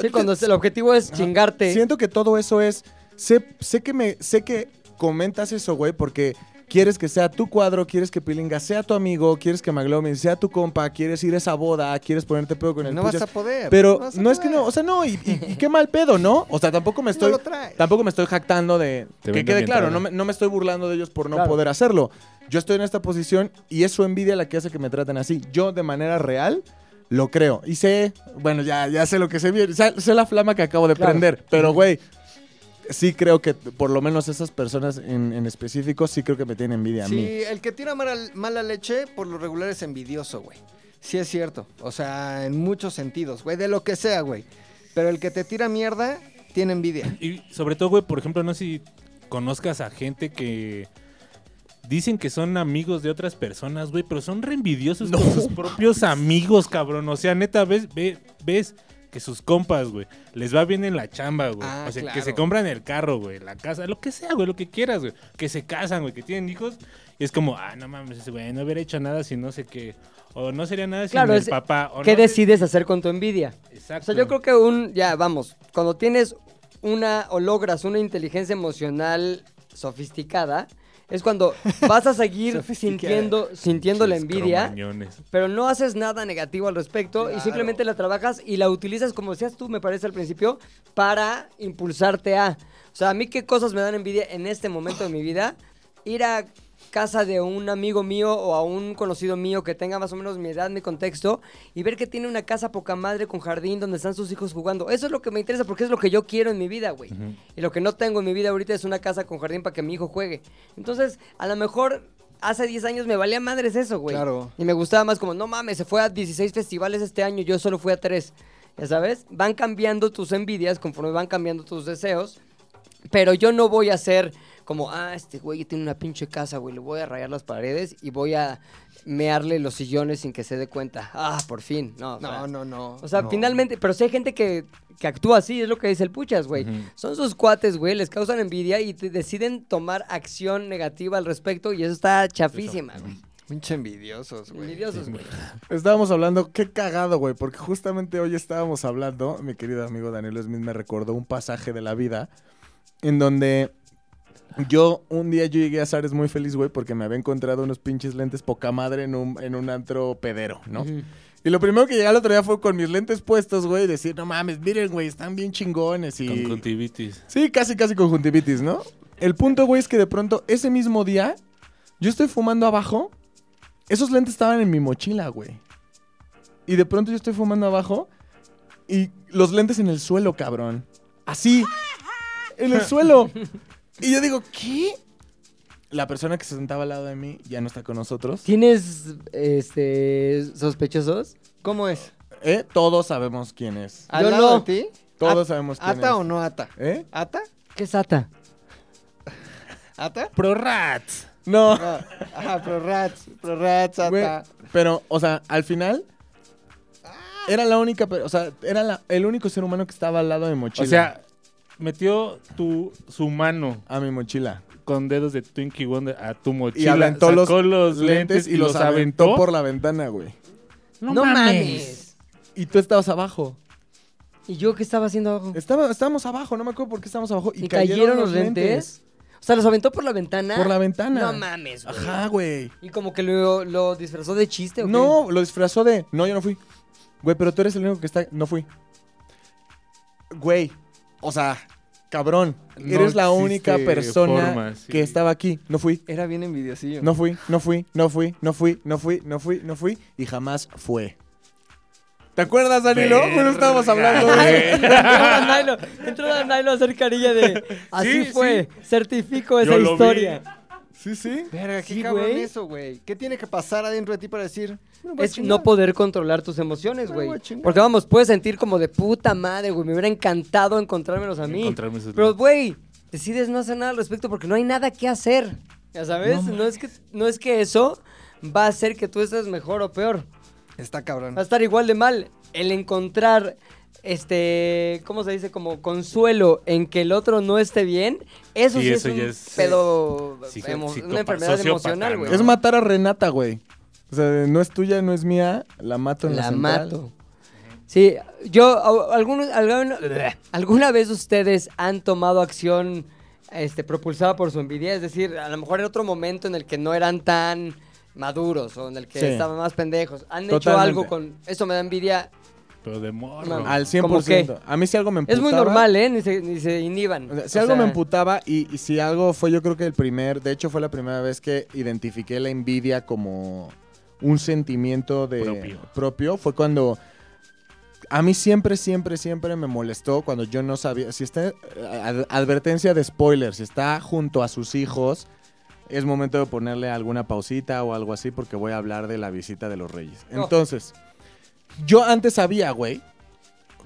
Sí, cuando el objetivo es chingarte. Siento que todo eso es, sé, sé que me, sé que comentas eso, güey, porque quieres que sea tu cuadro, quieres que Pilinga sea tu amigo, quieres que Maglomin sea tu compa, quieres ir a esa boda, quieres ponerte pedo con el no vas a poder. Pero no es que no, o sea, no, y, y- y qué mal pedo, ¿no? O sea, tampoco me *laughs* estoy, lo traes. tampoco me estoy jactando de, Te que quede claro, no me, no me estoy burlando de ellos por no Claro. poder hacerlo. Yo estoy en esta posición y es su envidia la que hace que me traten así. Yo de manera real lo creo. Y sé, bueno, ya, ya sé lo que se viene, sé, sé la flama que acabo de Claro. prender, pero güey, sí creo que por lo menos esas personas en, en específico sí creo que me tienen envidia a mí. Sí, el que tira mala, mala leche, por lo regular es envidioso, güey. Sí es cierto. O sea, en muchos sentidos, güey. De lo que sea, güey. Pero el que te tira mierda, tiene envidia. Y sobre todo, güey, por ejemplo, no sé si conozcas a gente que dicen que son amigos de otras personas, güey, pero son re envidiosos con sus propios amigos, cabrón. O sea, neta, ves, ve- ves que sus compas, güey, les va bien en la chamba, güey. Ah, o sea, que se compran el carro, güey, la casa, lo que sea, güey, lo que quieras, güey. Que se casan, güey, que tienen hijos. Y es como, ah, no mames, ese güey no hubiera hecho nada si no sé qué. O no sería nada sin Claro, el es- papá. O ¿Qué no decides hacer con tu envidia? Exacto. O sea, yo creo que un, ya vamos, cuando tienes una o logras una inteligencia emocional sofisticada, es cuando vas a seguir *laughs* sintiendo, sintiendo la envidia, pero no haces nada negativo al respecto y simplemente la trabajas y la utilizas, como decías tú, me parece al principio, para impulsarte a... O sea, a mí qué cosas me dan envidia en este momento de mi vida. ir a casa de un amigo mío o a un conocido mío que tenga más o menos mi edad, mi contexto, y ver que tiene una casa poca madre con jardín donde están sus hijos jugando. Eso es lo que me interesa porque es lo que yo quiero en mi vida, güey. Y lo que no tengo en mi vida ahorita es una casa con jardín para que mi hijo juegue. Entonces, a lo mejor hace 10 años me valía madres eso, güey. Claro. Y me gustaba más como, no mames, se fue a 16 festivales este año, yo solo fui a 3. Ya sabes, van cambiando tus envidias conforme van cambiando tus deseos. Pero yo no voy a ser como, ah, este güey tiene una pinche casa, güey, le voy a rayar las paredes y voy a mearle los sillones sin que se dé cuenta. Ah, por fin. No, o sea, No, no, no. o sea, no. finalmente, pero sí hay gente que, que actúa así, es lo que dice el Puchas, güey. Son sus cuates, güey, les causan envidia y te- deciden tomar acción negativa al respecto y eso está chafísima, güey. Pinche envidiosos, güey. Envidiosos, güey. Estábamos hablando, qué cagado, güey, porque justamente hoy estábamos hablando, mi querido amigo Daniel Smith me recordó un pasaje de la vida en donde yo un día yo llegué a Zares muy feliz, güey, porque me había encontrado unos pinches lentes poca madre en un, en un antro pedero, ¿no? Y lo primero que llegué al otro día fue con mis lentes puestos, güey, y decir, no mames, miren, güey, están bien chingones y... Conjuntivitis. Sí, casi, casi conjuntivitis, ¿no? El punto, güey, es que de pronto, ese mismo día, yo estoy fumando abajo. Esos lentes estaban en mi mochila, güey. Y de pronto yo estoy fumando abajo y los lentes en el suelo, cabrón. Así. En el *laughs* suelo. Y yo digo, ¿qué? La persona que se sentaba al lado de mí ya no está con nosotros. ¿Tienes este sospechosos? ¿Cómo es? ¿Eh? Todos sabemos quién es. ¿Al Yo lado no. de ti? Todos ¿At- sabemos quién ¿Ata es. o no ata? ¿Eh? ¿Ata? ¿Qué es ATA? ¿Ata? Prorats. No. No. Ajá, pro rats, pro rats, Güey, ata. pero, o sea, al final era la única, o sea, era la- el único ser humano que estaba al lado de mochila. O sea, metió tu, su mano a mi mochila. con dedos de Twinkie Wonder a tu Y mochila. aventó los, sacó los lentes y los aventó por la ventana, güey. No, mames. Y tú estabas abajo. ¿Y yo qué estaba haciendo abajo? Estaba, estábamos abajo, no me acuerdo por qué estábamos abajo. Y, ¿Y, cayeron, los lentes? O sea, ¿los aventó por la ventana? Por la ventana. No mames, güey. Ajá, güey. ¿Y como que lo, lo disfrazó de chiste o qué? No, lo disfrazó de. No, yo no fui. Güey, pero tú eres el único que está. No fui. Güey. O sea, cabrón. No eres la única persona forma, sí. que estaba aquí. No fui. Era bien envidiosillo. No fui, no fui, no fui, no fui, no fui, no fui, no fui. Y jamás fue. ¿Te acuerdas, Danilo? Bueno, estábamos hablando de. *laughs* Entró Danilo, a hacer carilla de *laughs* así Sí, fue, certifico esa Yo lo vi. historia. Sí, sí. Verga, qué Sí, cabrón güey. eso, güey. ¿Qué tiene que pasar adentro de ti para decir? "Me voy a Es chingar"? no poder controlar tus emociones, güey. Porque vamos, puedes sentir como de puta madre, güey. Me hubiera encantado encontrármelos a mí. Pero, güey, decides no hacer nada al respecto porque no hay nada que hacer. Ya sabes, no, es, que, no es que eso va a hacer que tú estés mejor o peor. Está cabrón. Va a estar igual de mal. El encontrar, este, ¿cómo se dice? Como consuelo en que el otro no esté bien, eso Sí, sí, eso es ya un es- pedo, emo- una enfermedad emocional, ¿no? güey. Es matar a Renata, güey. O sea, no es tuya, no es mía. La mato en la, La central. mato. Sí, yo, algunos, alguna, ¿alguna vez ustedes han tomado acción este, propulsada por su envidia? Es decir, a lo mejor en otro momento en el que no eran tan maduros o en el que Sí. estaban más pendejos. ¿Han hecho algo con... Eso me da envidia. Pero de morro. No, Al ¿Cómo 100%. A mí si algo me emputaba. Es muy normal, ¿eh? Ni se, ni se inhiban. O sea, O si algo me emputaba y, y si algo fue yo creo que el primer, de hecho fue la primera vez que identifiqué la envidia como un sentimiento de Propio. propio, fue cuando a mí siempre, siempre, siempre me molestó cuando yo no sabía, si está, ad- advertencia de spoiler, si está junto a sus hijos, es momento de ponerle alguna pausita o algo así porque voy a hablar de la visita de los reyes. Oh. Entonces, yo antes sabía, güey,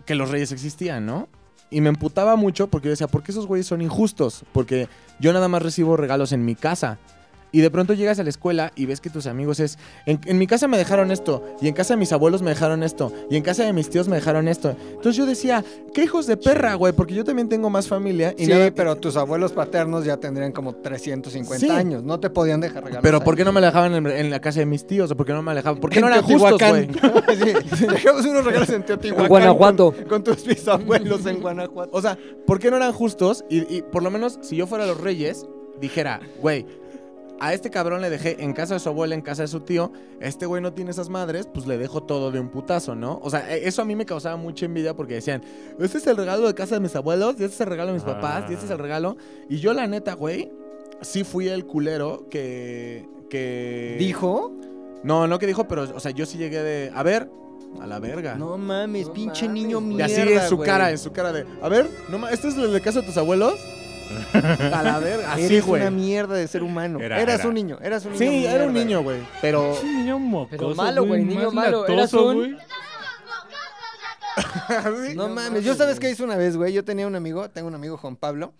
que los reyes existían, ¿no? Y me emputaba mucho porque yo decía, ¿por qué esos güeyes son injustos? Porque yo nada más recibo regalos en mi casa. Y de pronto llegas a la escuela y ves que tus amigos es, en, en mi casa me dejaron esto, y en casa de mis abuelos me dejaron esto, y en casa de mis tíos me dejaron esto. Entonces yo decía, ¿qué hijos de perra, güey? Porque yo también tengo más familia. Y sí, nada- pero tus abuelos paternos ya tendrían como 350 Sí. años. No te podían dejar regalos. Pero. ¿por qué no me la dejaban en, en la casa de mis tíos? ¿O por qué no me la dejaban? ¿Por qué no eran justos, güey? *laughs* sí, dejamos unos regalos en Teotihuacán. En Guanajuato. Con, con tus bisabuelos en Guanajuato. O sea, ¿por qué no eran justos? Y, y por lo menos, si yo fuera los reyes, dijera, güey, a este cabrón le dejé en casa de su abuela, en casa de su tío, este güey no tiene esas madres, pues le dejo todo de un putazo, ¿no? O sea, e- eso a mí me causaba mucha envidia porque decían, este es el regalo de casa de mis abuelos, y este es el regalo de mis papás, y este es el regalo. Y yo, la neta, güey, sí fui el culero que. que... ¿Dijo? No, no que dijo, pero, o sea, yo sí llegué de. A ver, a la verga. No mames, No pinche mames, niño güey. y mierda, así en su cara, en su cara de. A ver, no ma- ¿este es el de casa de tus abuelos? A la verga. Así, Eres güey. una mierda de ser humano. Era- eras era. un niño, eras un niño. Sí, era un mierda. niño, güey. Pero. Es un niño mocoso, Pero malo, güey, niño más malo, eras latoso, un- güey. *laughs* No, mames, yo sabes qué hice una vez, güey. Yo tenía un amigo, tengo un amigo Juan Pablo,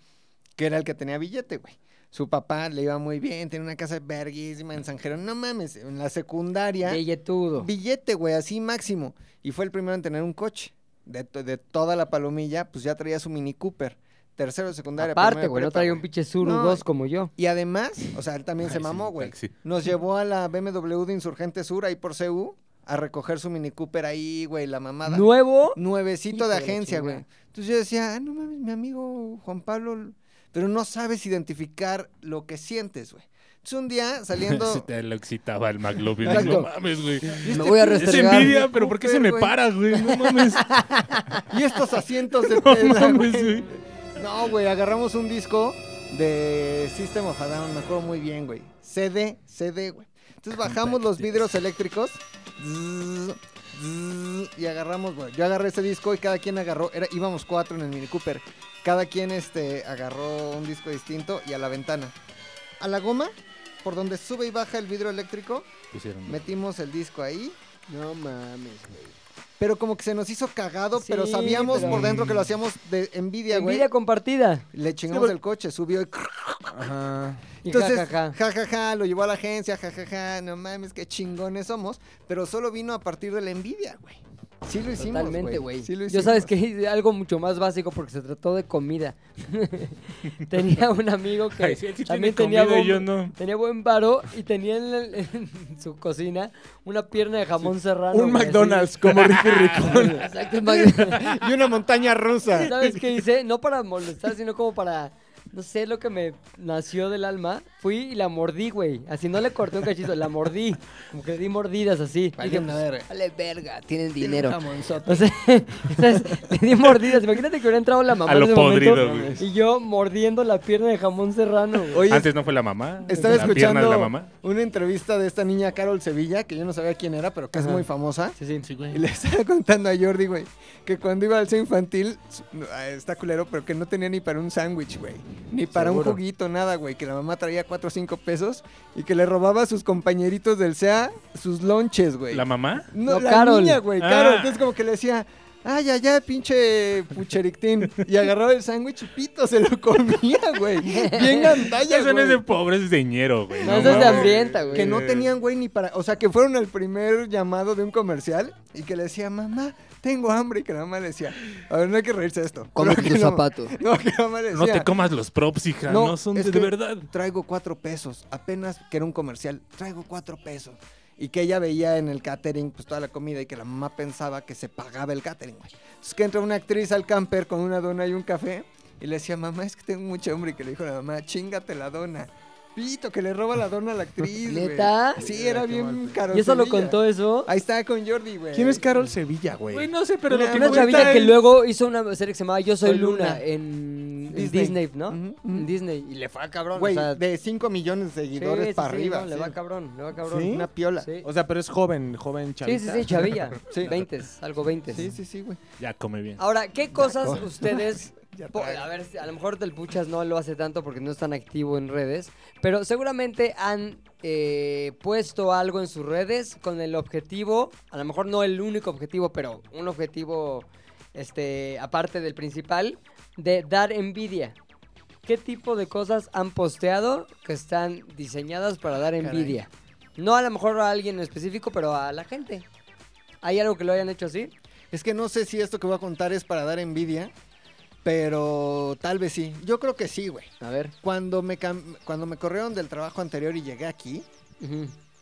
que era el que tenía billete, güey. Su papá le iba muy bien, tenía una casa verguísima en San Jerónimo. No mames, en la secundaria. Billetudo. Billete, güey, así máximo. Y fue el primero en tener un coche. De, to- de toda la palomilla, pues ya traía su Mini Cooper. Tercero de secundaria. Aparte, güey, no traía un pinche Suru No, 2 como yo. Y además, o sea, él también *laughs* se Ay, mamó, güey. Nos *laughs* llevó a la BMW de Insurgente Sur, ahí por CU, a recoger su Mini Cooper ahí, güey, la mamada. Nuevo. Nuevecito Hijo de agencia, güey. Entonces yo decía, ah, no mames, mi amigo Juan Pablo, pero no sabes identificar lo que sientes, güey. Entonces un día Se *laughs* saliendo... te lo excitaba el McLovin. Exacto. No mames, güey. Me voy a Es restregar. envidia, pero ¿por qué se me güey. para, güey? No mames. y estos asientos de No tela, mames, güey. No, güey, agarramos un disco de System of a Down, me acuerdo muy bien, güey. CD, CD, güey. Entonces bajamos los vidrios eléctricos zzz, zzz, y agarramos, güey. Yo agarré ese disco y cada quien agarró, era, íbamos cuatro en el Mini Cooper. Cada quien este, agarró un disco distinto y a la ventana. A la goma, por donde sube y baja el vidrio eléctrico, Pusieron. metimos el disco ahí. No mames, güey. Pero como que se nos hizo cagado, pero sabíamos pero- por dentro que lo hacíamos de envidia, güey. Envidia compartida. Le chingamos Sí, el coche, subió y... *laughs* Ajá. Entonces, jajaja. jajaja, lo llevó a la agencia, jajaja, no mames, qué chingones somos. Pero solo vino a partir de la envidia, güey. Sí lo hicimos, Totalmente, güey. Sí lo Yo sabes que hice algo mucho más básico porque se trató de comida. *laughs* tenía un amigo que Ay, sí, él sí también tenía comida buen, yo no. tenía buen varo y tenía en, el- en *laughs* su cocina una pierna de jamón serrano. Un así. McDonald's como Ricky Ricón. *laughs* Exacto. Y una montaña rusa. ¿Sabes qué hice? No para molestar, sino como para... No sé lo que me nació del alma. Fui y la mordí, güey. Así no le corté un cachito, la mordí. Como que le di mordidas así. Vale Dije, pues, verga. vale verga, tienen dinero. O sea, *laughs* entonces, le di mordidas. Imagínate que hubiera entrado la mamá A lo en ese momento podrido, güey. y yo mordiendo la pierna de jamón serrano. güey. Oye, Antes no fue la mamá. estaba la escuchando de la mamá. una entrevista de esta niña Carol Sevilla, que yo no sabía quién era, pero que es muy famosa. Sí, sí. Sí, güey. Y le *laughs* estaba contando a Jordi, güey, que cuando iba al centro infantil, ah, está culero, pero que no tenía ni para un sándwich, güey. Ni para un juguito, nada, güey. Que la mamá traía 4 o 5 pesos y que le robaba a sus compañeritos del SEA sus lonches, güey. ¿La mamá? No, No, la Carol. niña, güey, Ah. Carol. Entonces como que le decía, ay, ay, ay, pinche pucherictín. Y agarraba el sándwich y pito, se lo comía, güey. Bien gandalla, Eso no es güey. de pobres, es de ñero, güey. No, eso es de mames. hambrienta, güey. Que no tenían, güey, ni para... O sea, que fueron el primer llamado de un comercial y que le decía, mamá, tengo hambre. Y que la mamá le decía, a ver, no hay que reírse de esto. Que tu la- zapato. *laughs* No, que la mamá le No decía... te comas los props, hija. No, son es de, que de verdad. Traigo cuatro pesos. Apenas que era un comercial. Traigo cuatro pesos. Y que ella veía en el catering, pues toda la comida y que la mamá pensaba que se pagaba el catering, güey. Entonces que entra una actriz al camper con una dona y un café y le decía, mamá, es que tengo mucha hambre. Y que le dijo a la mamá, chingate la dona. Pito, que le roba la dona a la actriz, güey. ¿Neta? Sí, era bien caro. ¿Y eso lo contó eso? Ahí está con Jordi, güey. ¿Quién es Carol Sevilla, güey? Güey, no sé, pero Una- lo que Una chavilla que luego hizo una serie que se llamaba Yo Soy Luna, Luna. en Disney. Disney, ¿no? En Disney. Y le fue a cabrón. Güey, o sea, de 5 millones de sí, seguidores sí, para sí, arriba. no, le sí. va cabrón, le va cabrón. ¿Sí? Una piola. Sí. O sea, pero es joven, joven Sí, chavita. sí, sí, chavilla. *laughs* Sí. 20, algo 20. Sí, sí, sí, güey. Ya come bien. Ahora, ¿qué cosas co- ustedes... Ya a ver, a lo mejor del Puchas no lo hace tanto porque no es tan activo en redes, pero seguramente han eh, puesto algo en sus redes con el objetivo, a lo mejor no el único objetivo, pero un objetivo este, aparte del principal, de dar envidia. ¿Qué tipo de cosas han posteado que están diseñadas para dar Caray. envidia? No a lo mejor a alguien en específico, pero a la gente. ¿Hay algo que lo hayan hecho así? Es que no sé si esto que voy a contar es para dar envidia, pero tal vez sí. Yo creo que sí, güey. A ver. Cuando me, cuando me corrieron del trabajo anterior y llegué aquí,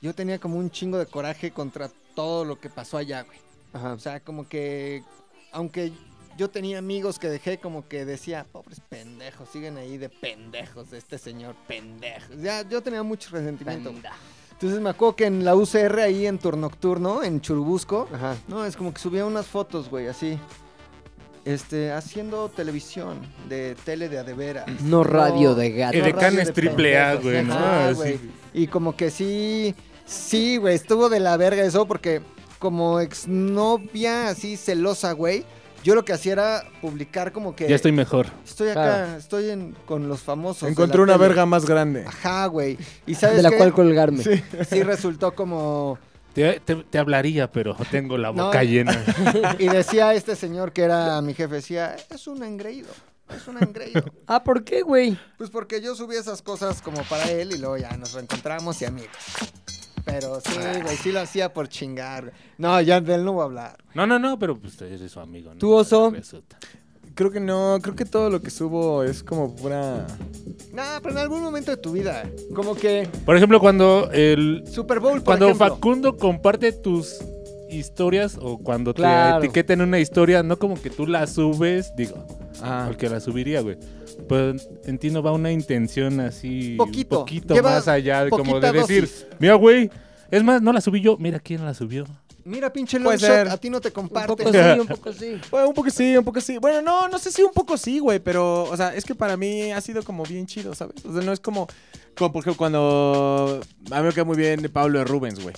yo tenía como un chingo de coraje contra todo lo que pasó allá, güey. Ajá. O sea, como que, aunque yo tenía amigos que dejé, como que decía, pobres pendejos, siguen ahí de pendejos, de este señor pendejo. Ya, yo tenía mucho resentimiento. Panda. Entonces me acuerdo que en la UCR ahí en turno nocturno, en Churubusco, Ajá. no, es como que subía unas fotos, güey, así. Este, haciendo televisión, de tele de adeveras. No radio de gato. El de radio Canes de triple A, pendejos. güey. ¿no? Así. güey. Y como que sí, sí, güey, estuvo de la verga eso porque como exnovia así celosa, güey, yo lo que hacía era publicar como que... Ya estoy mejor. Estoy acá, Claro. estoy en, con los famosos. Encontré una tele. verga más grande. Ajá, güey. Y sabes de la qué? cual colgarme. Sí, sí resultó como... Te, te- te hablaría, pero tengo la No. boca llena. *laughs* Y decía este señor que era mi jefe, decía, es un engreído, es un engreído. *laughs* Ah, ¿por qué, güey? Pues porque yo subí esas cosas como para él y luego ya nos reencontramos y amigos. Pero sí, güey, sí lo hacía por chingar. No, ya de él no voy a hablar. No, no, no, pero pues eres su amigo. ¿no? ¿Tú, oso? Creo que no, creo que todo lo que subo es como pura... Nah, pero en algún momento de tu vida, como que Por ejemplo, cuando el Super Bowl, por cuando ejemplo. Facundo comparte tus historias o cuando Claro. te etiqueten una historia, no como que tú la subes, digo, porque la subiría, güey. Pues en ti no va una intención así Poquito. un poquito Lleva más allá de como de decir, dosis. mira, güey, es más, no la subí yo, mira quién la subió. Mira, pinche Longshot, ser. a ti no te Un comparte. poco sí, un *laughs* poco sí. Bueno, un poco sí, un poco sí. Bueno, no, no sé si un poco sí, güey, pero, o sea, es que para mí ha sido como bien chido, ¿sabes? O sea, no es como, como por ejemplo, cuando a mí me queda muy bien Pablo de Rubens, güey.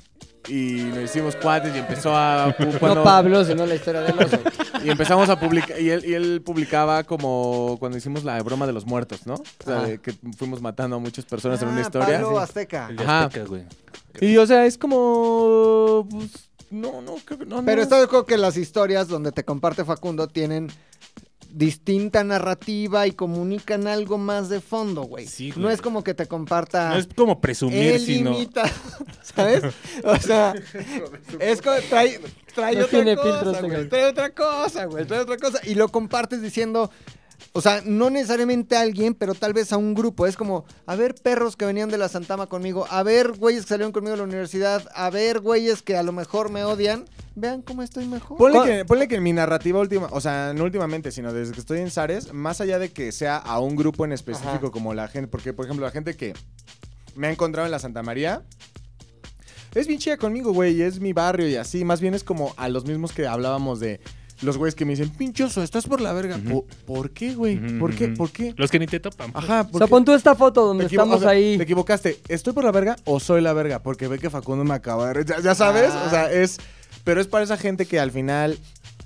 Y nos hicimos cuates y empezó a... *laughs* cuando- No Pablo, sino la historia del oso. *laughs* Y empezamos a publicar, y él, y él publicaba como cuando hicimos la broma de los muertos, ¿no? O sea, de que fuimos matando a muchas personas en una Ah, historia. Pablo Azteca. El de. Azteca, güey. Y, o sea, es como... Pues, no, no, creo que no. Pero no. está de acuerdo que las historias donde te comparte Facundo tienen distinta narrativa y comunican algo más de fondo, güey. Sí, no es como que te comparta... No es como presumir, Él sino imita, *laughs* ¿sabes? O sea, *laughs* es como trae, trae No otra tiene cosa, filtros, güey. Trae otra cosa, güey. Trae otra cosa. Y lo compartes diciendo, o sea, no necesariamente a alguien, pero tal vez a un grupo. Es como, a ver perros que venían de la Santama conmigo, a ver güeyes que salieron conmigo de la universidad, a ver güeyes que a lo mejor me odian. Vean cómo estoy mejor. Ponle ¿Cuál- que, ponle que en mi narrativa última, o sea, no últimamente, sino desde que estoy en Zares, más allá de que sea a un grupo en específico Ajá. como la gente, porque por ejemplo la gente que me ha encontrado en la Santa María, es bien chida conmigo, güey, es mi barrio y así, más bien es como a los mismos que hablábamos de los güeyes que me dicen, pinchoso, estás por la verga. ¿Por, por qué, güey? ¿Por qué? ¿Por qué? los que ni te topan. Ajá, O ¿por sea, pon tú esta foto donde estamos o sea, ahí. Te equivocaste. ¿Estoy por la verga o soy la verga? Porque ve que Facundo me acaba de... Ya, ya sabes, Ah. o sea, es... Pero es para esa gente que al final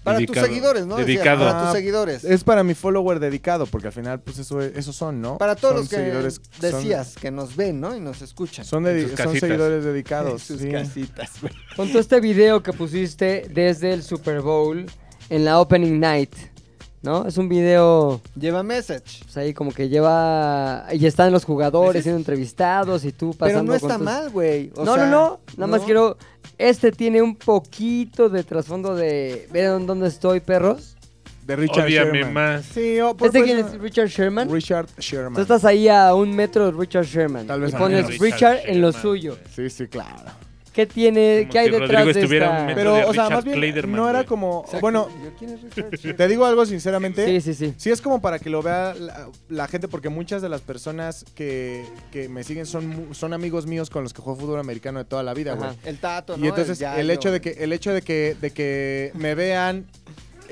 Para Dedicado. tus seguidores, ¿no? Dedicado. para tus Ah, seguidores. Es para mi follower dedicado, porque al final, pues eso, es- esos son, ¿no? para todos Son los que seguidores- son- decías que nos ven, ¿no? Y nos escuchan. Son, En son seguidores dedicados. Sus sí. casitas, tú este video que pusiste desde el Super Bowl en la Opening Night. ¿No? Es un video Lleva message. pues, ahí como que lleva. Y están los jugadores siendo entrevistados y tú pasando. Pero no está tus- mal, güey. No, sea, no, no. Nada más ¿no? quiero. Este tiene un poquito de trasfondo de. ¿Ven dónde estoy, perros? De Richard Ódiame Sherman. más. Sí, o por ¿Este por quién es Richard Sherman? Richard Sherman. Tú estás ahí a un metro de Richard Sherman. Tal vez y pones. Richard, Richard en lo Sherman, suyo. Sí, sí, claro. ¿Qué tiene? Como ¿Qué hay si detrás Rodrigo de esta? un Pero, de o sea, más bien, no era como... Exacto. Bueno, Yo, ¿quién es Richard Sherman? *laughs* te digo algo sinceramente. Sí, sí, sí. Sí, es como para que lo vea la, la gente, porque muchas de las personas que, que me siguen son, son amigos míos con los que juego fútbol americano de toa la vida, güey. El tato, ¿no? Y entonces el, Yayo. hecho de que el hecho de que de que me vean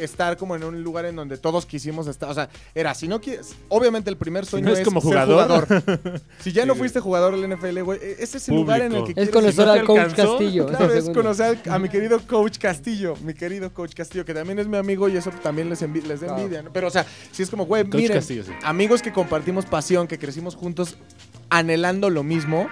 estar como en un lugar en donde todos quisimos estar, o sea, era si no quieres, obviamente el primer sueño no es es como ser jugador. jugador. *laughs* si ya no fuiste jugador del NFL, güey, e- ese es el lugar en el que Público. Es quieres conocer no te al coach alcanzó, Castillo. *laughs* Claro, es conocer a mi querido coach Castillo, mi querido coach Castillo, que también es mi amigo y eso también les, envi- les da envidia, ¿no? Pero, o sea, si es como, güey, miren, Castillo, sí. amigos que compartimos pasión, que crecimos juntos anhelando lo mismo,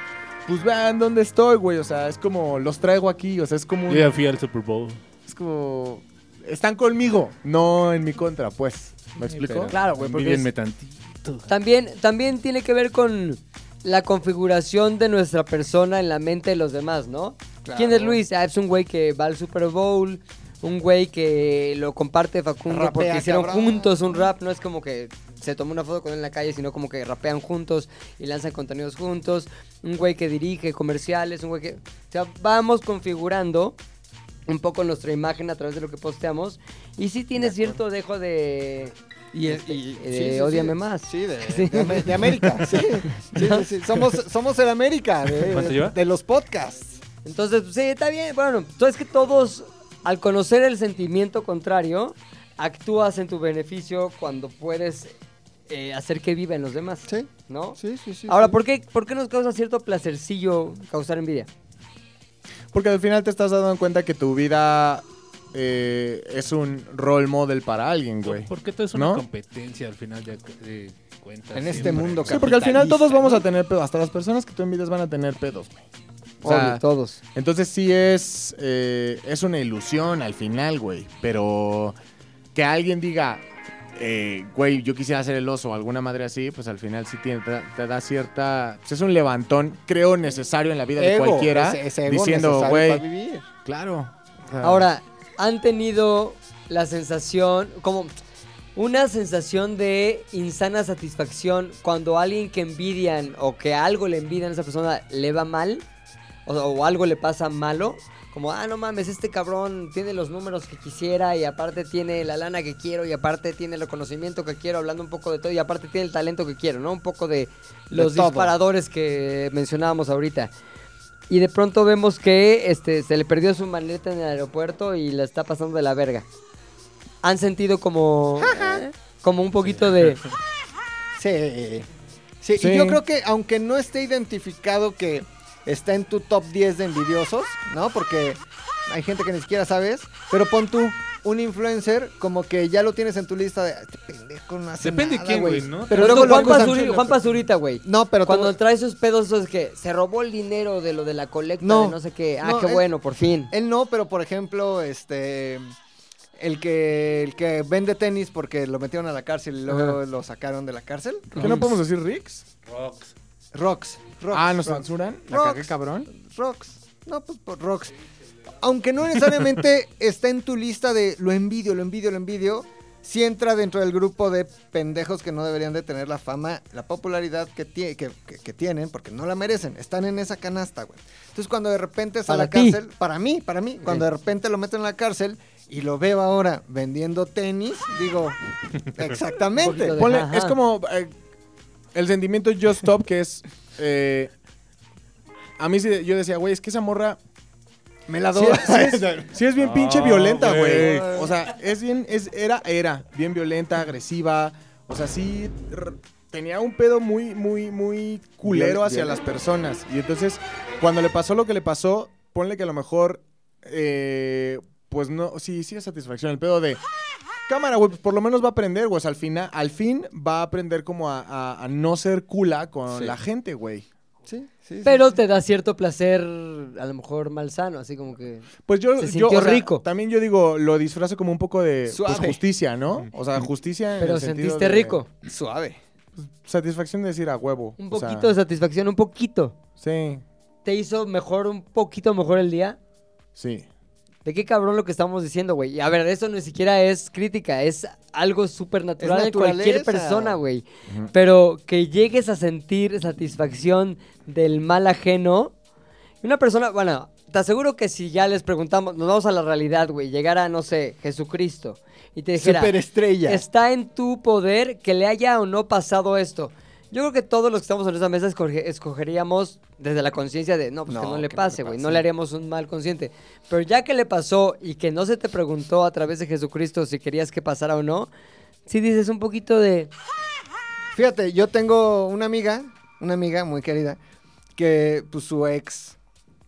pues vean dónde estoy, güey, o sea, es como, los traigo aquí, o sea, es como, un- Yo ya fui al Super Bowl. es como, están conmigo, no en mi contra, pues, ¿me explico? Pero Claro, güey, porque es- tantito. También, también tiene que ver con la configuración de nuestra persona en la mente de los demás, ¿no? ¿Quién es Luis? Ah, es un güey que va al Super Bowl, un güey que lo comparte Facundo Rapea, porque hicieron cabrón. juntos un rap, no es como que se tomó una foto con él en la calle, sino como que rapean juntos y lanzan contenidos juntos, un güey que dirige comerciales, un güey que... O sea, vamos configurando un poco nuestra imagen a través de lo que posteamos y sí tiene cierto dejo de... Y, Este, y- eh, sí, sí, sí. ódiame más. Sí, de, *laughs* Sí. de América. *laughs* Sí, sí, sí, sí. Somos, somos el América de, ¿Cuánto lleva? de los podcasts. Entonces, sí, está bien. Bueno, entonces que todos, al conocer el sentimiento contrario, actúas en tu beneficio cuando puedes eh, hacer que vivan los demás, Sí, ¿no? sí, sí. sí Ahora, sí. ¿por qué, ¿por qué nos causa cierto placercillo causar envidia? Porque al final te estás dando cuenta que tu vida eh, es un role model para alguien, güey. Porque todo es una ¿No? competencia al final de, de cuentas. En este siempre. mundo Sí, porque al final todos vamos a tener pedos. Hasta las personas que tú envidias van a tener pedos, güey. O sea, Obvio, todos. Entonces sí es, eh, es una ilusión al final, güey. Pero que alguien diga, eh, güey, yo quisiera ser el oso o alguna madre así, pues al final sí tiene, te, te da cierta... pues es un levantón, creo, necesario en la vida de cualquiera. ese- ese ego diciendo, güey, para vivir. claro. Ahora, ¿han tenido la sensación, como una sensación de insana satisfacción cuando alguien que envidian o que algo le envidian a esa persona le va mal? O, o algo le pasa malo. Como, ah, no mames, este cabrón tiene los números que quisiera y aparte tiene la lana que quiero y aparte tiene el conocimiento que quiero, hablando un poco de todo y aparte tiene el talento que quiero, ¿no? Un poco de los disparadores que mencionábamos ahorita. Y de pronto vemos que este, se le perdió su maleta en el aeropuerto y la está pasando de la verga. ¿Han sentido como, como un poquito de... Sí. sí. Sí. Y yo creo que aunque no esté identificado que está en tu top 10 de envidiosos, ¿no? Porque hay gente que ni siquiera sabes, pero pon tú un influencer como que ya lo tienes en tu lista de este pendejo no hace Depende nada, quién, güey, ¿no? Pero luego luego Juan. Pazuri- Juan Pazurita, güey. No, pero Cuando trae esos pedos esos que se robó el dinero de lo de la colecta No. de no sé qué. Ah, No, qué él- bueno, por fin. él no, pero por ejemplo, este el que el que vende tenis porque lo metieron a la cárcel y luego lo sacaron de la cárcel. ¿Qué no podemos decir Rix? Rocks. Rox. Rox, Ah, ¿nos censuran? ¿La cagué, cabrón? Rox. No, pues por Rox. Aunque no necesariamente *laughs* está en tu lista de lo envidio, lo envidio, lo envidio, sí entra dentro del grupo de pendejos que no deberían de tener la fama, la popularidad que, que, que- que tienen, porque no la merecen. Están en esa canasta, güey. Entonces cuando de repente está a la ti. cárcel, para mí, para mí, cuando de repente lo meten en la cárcel y lo veo ahora vendiendo tenis, digo, *laughs* exactamente. Ponle- es como eh, el sentimiento Just *laughs* Stop, que es. eh, a mí sí, yo decía, güey, es que esa morra. Me la Sí doy. es, sí es- sí es bien pinche No, violenta, güey. O sea, es bien, es, era, era bien violenta, agresiva. O sea, sí tenía un pedo muy, muy, muy culero hacia las personas. Y entonces, cuando le pasó lo que le pasó, ponle que a lo mejor, eh, pues no, sí, sí es satisfacción. El pedo de, cámara, güey, pues por lo menos va a aprender, güey. O sea, al, final, al fin va a aprender como a, a- a no ser cula con Sí. la gente, güey. Sí, sí, Pero sí. te da cierto placer, a lo mejor malsano, así como que... Pues yo, Se yo, o sea, rico. También yo digo, lo disfrazo como un poco de pues, justicia, ¿no? O sea, justicia en Pero el sentido sentiste de rico. Suave. Satisfacción de decir a huevo. Un o sea, poquito de satisfacción, un poquito. Sí, ¿Te hizo mejor, un poquito mejor el día? sí. ¿De qué cabrón lo que estamos diciendo, güey? Y A ver, eso ni siquiera es crítica, es algo súper natural en cualquier persona, güey. Pero que llegues a sentir satisfacción del mal ajeno. Una persona, bueno, te aseguro que si ya les preguntamos, nos vamos a la realidad, güey, llegara, no sé, Jesucristo y te dijera, Superestrella. está en tu poder que le haya o no pasado esto. Yo creo que todos los que estamos en esa mesa escoge- escogeríamos desde la conciencia de, no, pues que No, le que no le pase, güey, no le haríamos un mal consciente. Pero ya que le pasó y que no se te preguntó a través de Jesucristo si querías que pasara o no, sí dices un poquito de, Fíjate, yo tengo una amiga, una amiga muy querida, que pues su ex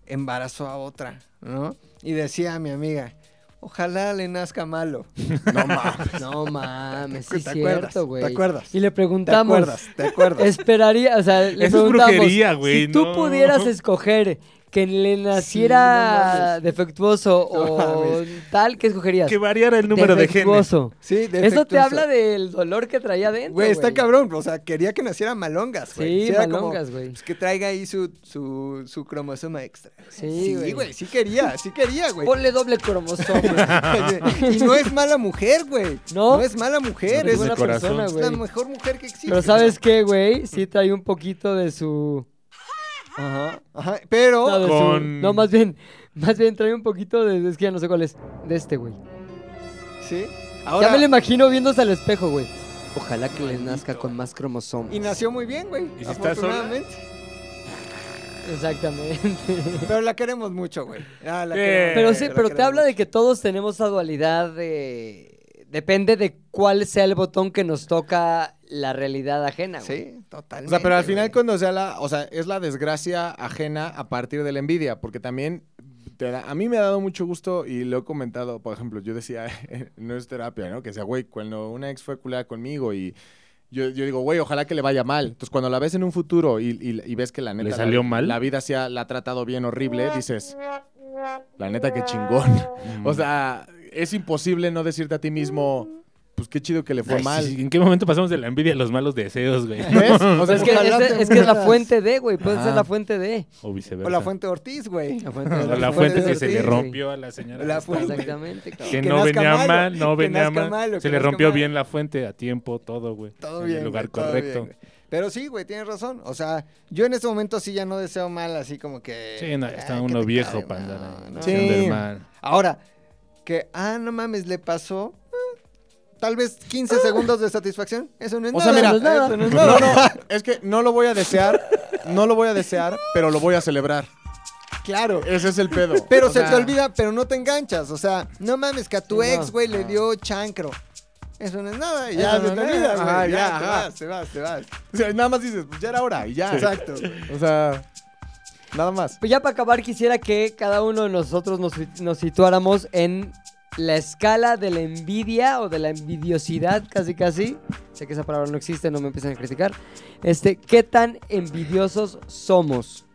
embarazó a otra, ¿no? Y decía a mi amiga, ojalá le nazca malo. *laughs* No mames. no mames, sí ¿Te es acuerdas? cierto, güey. ¿Te acuerdas? Y le ¿Te preguntamos, acuerdas? ¿Te acuerdas? esperaría, o sea, le Eso es preguntamos, brujería, güey, si tú no. pudieras escoger que le naciera defectuoso *laughs* No o tal, ¿qué escogerías? Que variara el número de genes. Defectuoso. Sí, Eso te defectuoso. habla del dolor que traía dentro, Güey, está cabrón, o sea, quería que naciera malongas, güey. Sí, malongas, güey. pues, que traiga ahí su, su, su cromosoma extra. Sí, güey. güey, sí quería, sí quería, güey. Ponle doble cromosoma. *laughs* y no es mala mujer, güey. ¿No? No es mala mujer, Es es, buena persona, es la güey. mejor mujer que existe. Pero ¿sabes qué, güey? Sí trae un poquito de su... Ajá, ajá, pero... No, su- Con- no, más bien, más bien trae un poquito de... Es que ya no sé cuál es. De este, güey. Sí. Ya Ahora, me lo imagino viéndose al espejo, güey. Ojalá que le nazca con más cromosomas. y nació muy bien, güey. ¿Y si afortunadamente. Exactamente. *laughs* Pero la queremos mucho, güey. Ah, la Sí. queremos, Pero sí, la pero te habla de que todos tenemos esa dualidad de, depende de cuál sea el botón que nos toca la realidad ajena, güey. Sí, O totalmente. sea, pero al final güey. cuando sea la, o sea, es la desgracia ajena a partir de la envidia, porque también te da- a mí me ha dado mucho gusto y lo he comentado, por ejemplo, yo decía, *laughs* no es terapia, ¿no? Que sea, güey, cuando una ex fue culera conmigo y yo, yo digo, güey, ojalá que le vaya mal. Entonces, cuando la ves en un futuro y, y- y ves que la neta... la- salió mal? La vida se ha, la ha tratado bien horrible, dices, la neta, qué chingón. Mm. O sea, es imposible no decirte a ti mismo, pues qué chido que le fue Ay, mal. sí, ¿En qué momento pasamos de la envidia a los malos deseos, güey? ¿Ves? O *laughs* sea, Es que, Ojalá es, te es que es la fuente de, güey. Puede ser Ajá. la fuente de. O viceversa. O la fuente Ortiz, güey. La fuente, O la fuente que se le Ortiz, rompió a la señora. La fuente. Exactamente, cabrón. Que Que no nazca venía mal, no que venía nazca mal. Se que le nazca rompió mal. bien la fuente a tiempo, todo, güey. Todo en bien. el lugar güey, todo correcto. bien, güey. Pero sí, güey, tienes razón. O sea, yo en este momento sí ya no deseo mal, así como que. sí, no, ya ay, está que uno te viejo cae, para no, haciendo el Sí. mal. Ahora, que, ah, no mames, le pasó. eh, Tal vez 15 segundos de satisfacción. Eso no es O nada. sea, mira, eso no es No, nada. no, no, es que no lo voy a desear, no lo voy a desear, pero lo voy a celebrar. Claro. Ese es el pedo. Pero O se sea, te olvida, pero no te enganchas. O sea, no mames, que a tu Sí, no. ex, güey, le dio chancro. Eso no es nada. Ya se no te es olvida, nada. güey. Ya, ya, te vas, te vas, te vas. o sea, nada más dices, pues ya era hora y ya. Exacto. O sea, nada más. Pues ya para acabar quisiera que cada uno de nosotros nos, nos situáramos en la escala de la envidia o de la envidiosidad, casi casi. Sé que esa palabra no existe, no me empiecen a criticar. Este, ¿qué tan envidiosos somos?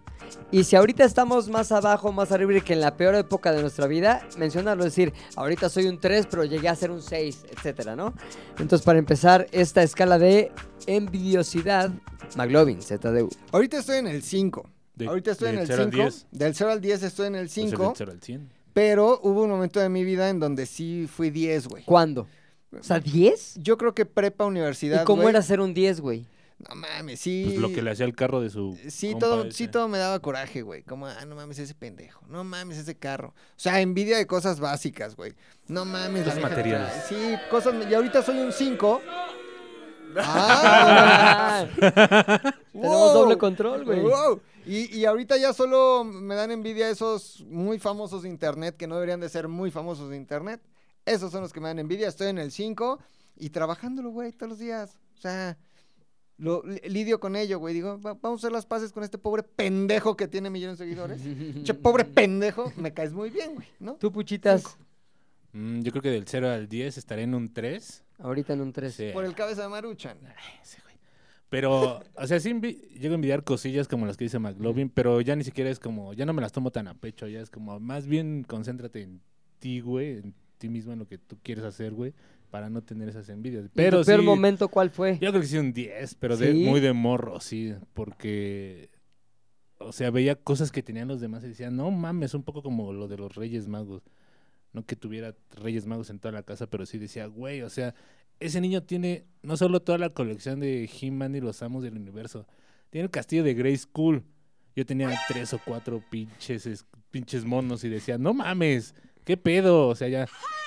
Y si ahorita estamos más abajo, más arriba que en la peor época de nuestra vida, mencionarlo, decir, ahorita soy un 3, pero llegué a ser un 6, etcétera, ¿no? Entonces, para empezar esta escala de envidiosidad, McLovin, ZDU. Ahorita estoy en el 5. De- Ahorita estoy en el 0 al 5. 10. Del 0 al 10 estoy en el Pues el 5. del cero al 100. Pero hubo un momento de mi vida en donde sí fui 10, güey. ¿Cuándo? O sea, ¿10? Yo creo que prepa, universidad. ¿Y cómo güey, era ser un 10, güey? No mames, sí. Pues lo que le hacía el carro de su. Sí, compa todo, ese. sí, todo me daba coraje, güey. Como, ah, no mames ese pendejo. No mames ese carro. O sea, envidia de cosas básicas, güey. No mames. Que materiales. Sí, cosas. Y ahorita soy un 5. *laughs* Ah, Tenemos doble control, güey. Wow. Y, y ahorita ya solo me dan envidia esos muy famosos de internet que no deberían de ser muy famosos de internet. Esos son los que me dan envidia. Estoy en el 5 y trabajándolo, güey, todos los días. O sea, lo, li- lidio con ello, güey. Digo, "Va- vamos a hacer las paces con este pobre pendejo que tiene millones de seguidores. *laughs* che, pobre pendejo, me caes muy bien, güey, ¿no? Tú, puchitas, Mm, yo creo que del 0 al 10 estaré en un 3. Ahorita en un 3. Sí. Por el cabeza de Maruchan. Pero, o sea, sí llego a envidiar cosillas como las que dice McLovin, pero ya ni siquiera es como, ya no me las tomo tan a pecho, ya es como, más bien concéntrate en ti, güey, en ti mismo, en lo que tú quieres hacer, güey, para no tener esas envidias. Pero Pero ¿Tu peor sí, momento cuál fue? yo creo que sí un 10, pero de, muy de morro, sí, porque, o sea, veía cosas que tenían los demás y decía, no mames, un poco como lo de los Reyes Magos. No que tuviera Reyes Magos en toda la casa, pero sí decía, güey, o sea, ese niño tiene no solo toda la colección de He-Man y los Amos del Universo, tiene el castillo de Grey School. Yo tenía tres o cuatro pinches, es- pinches monos y decía, no mames, qué pedo. O sea, ya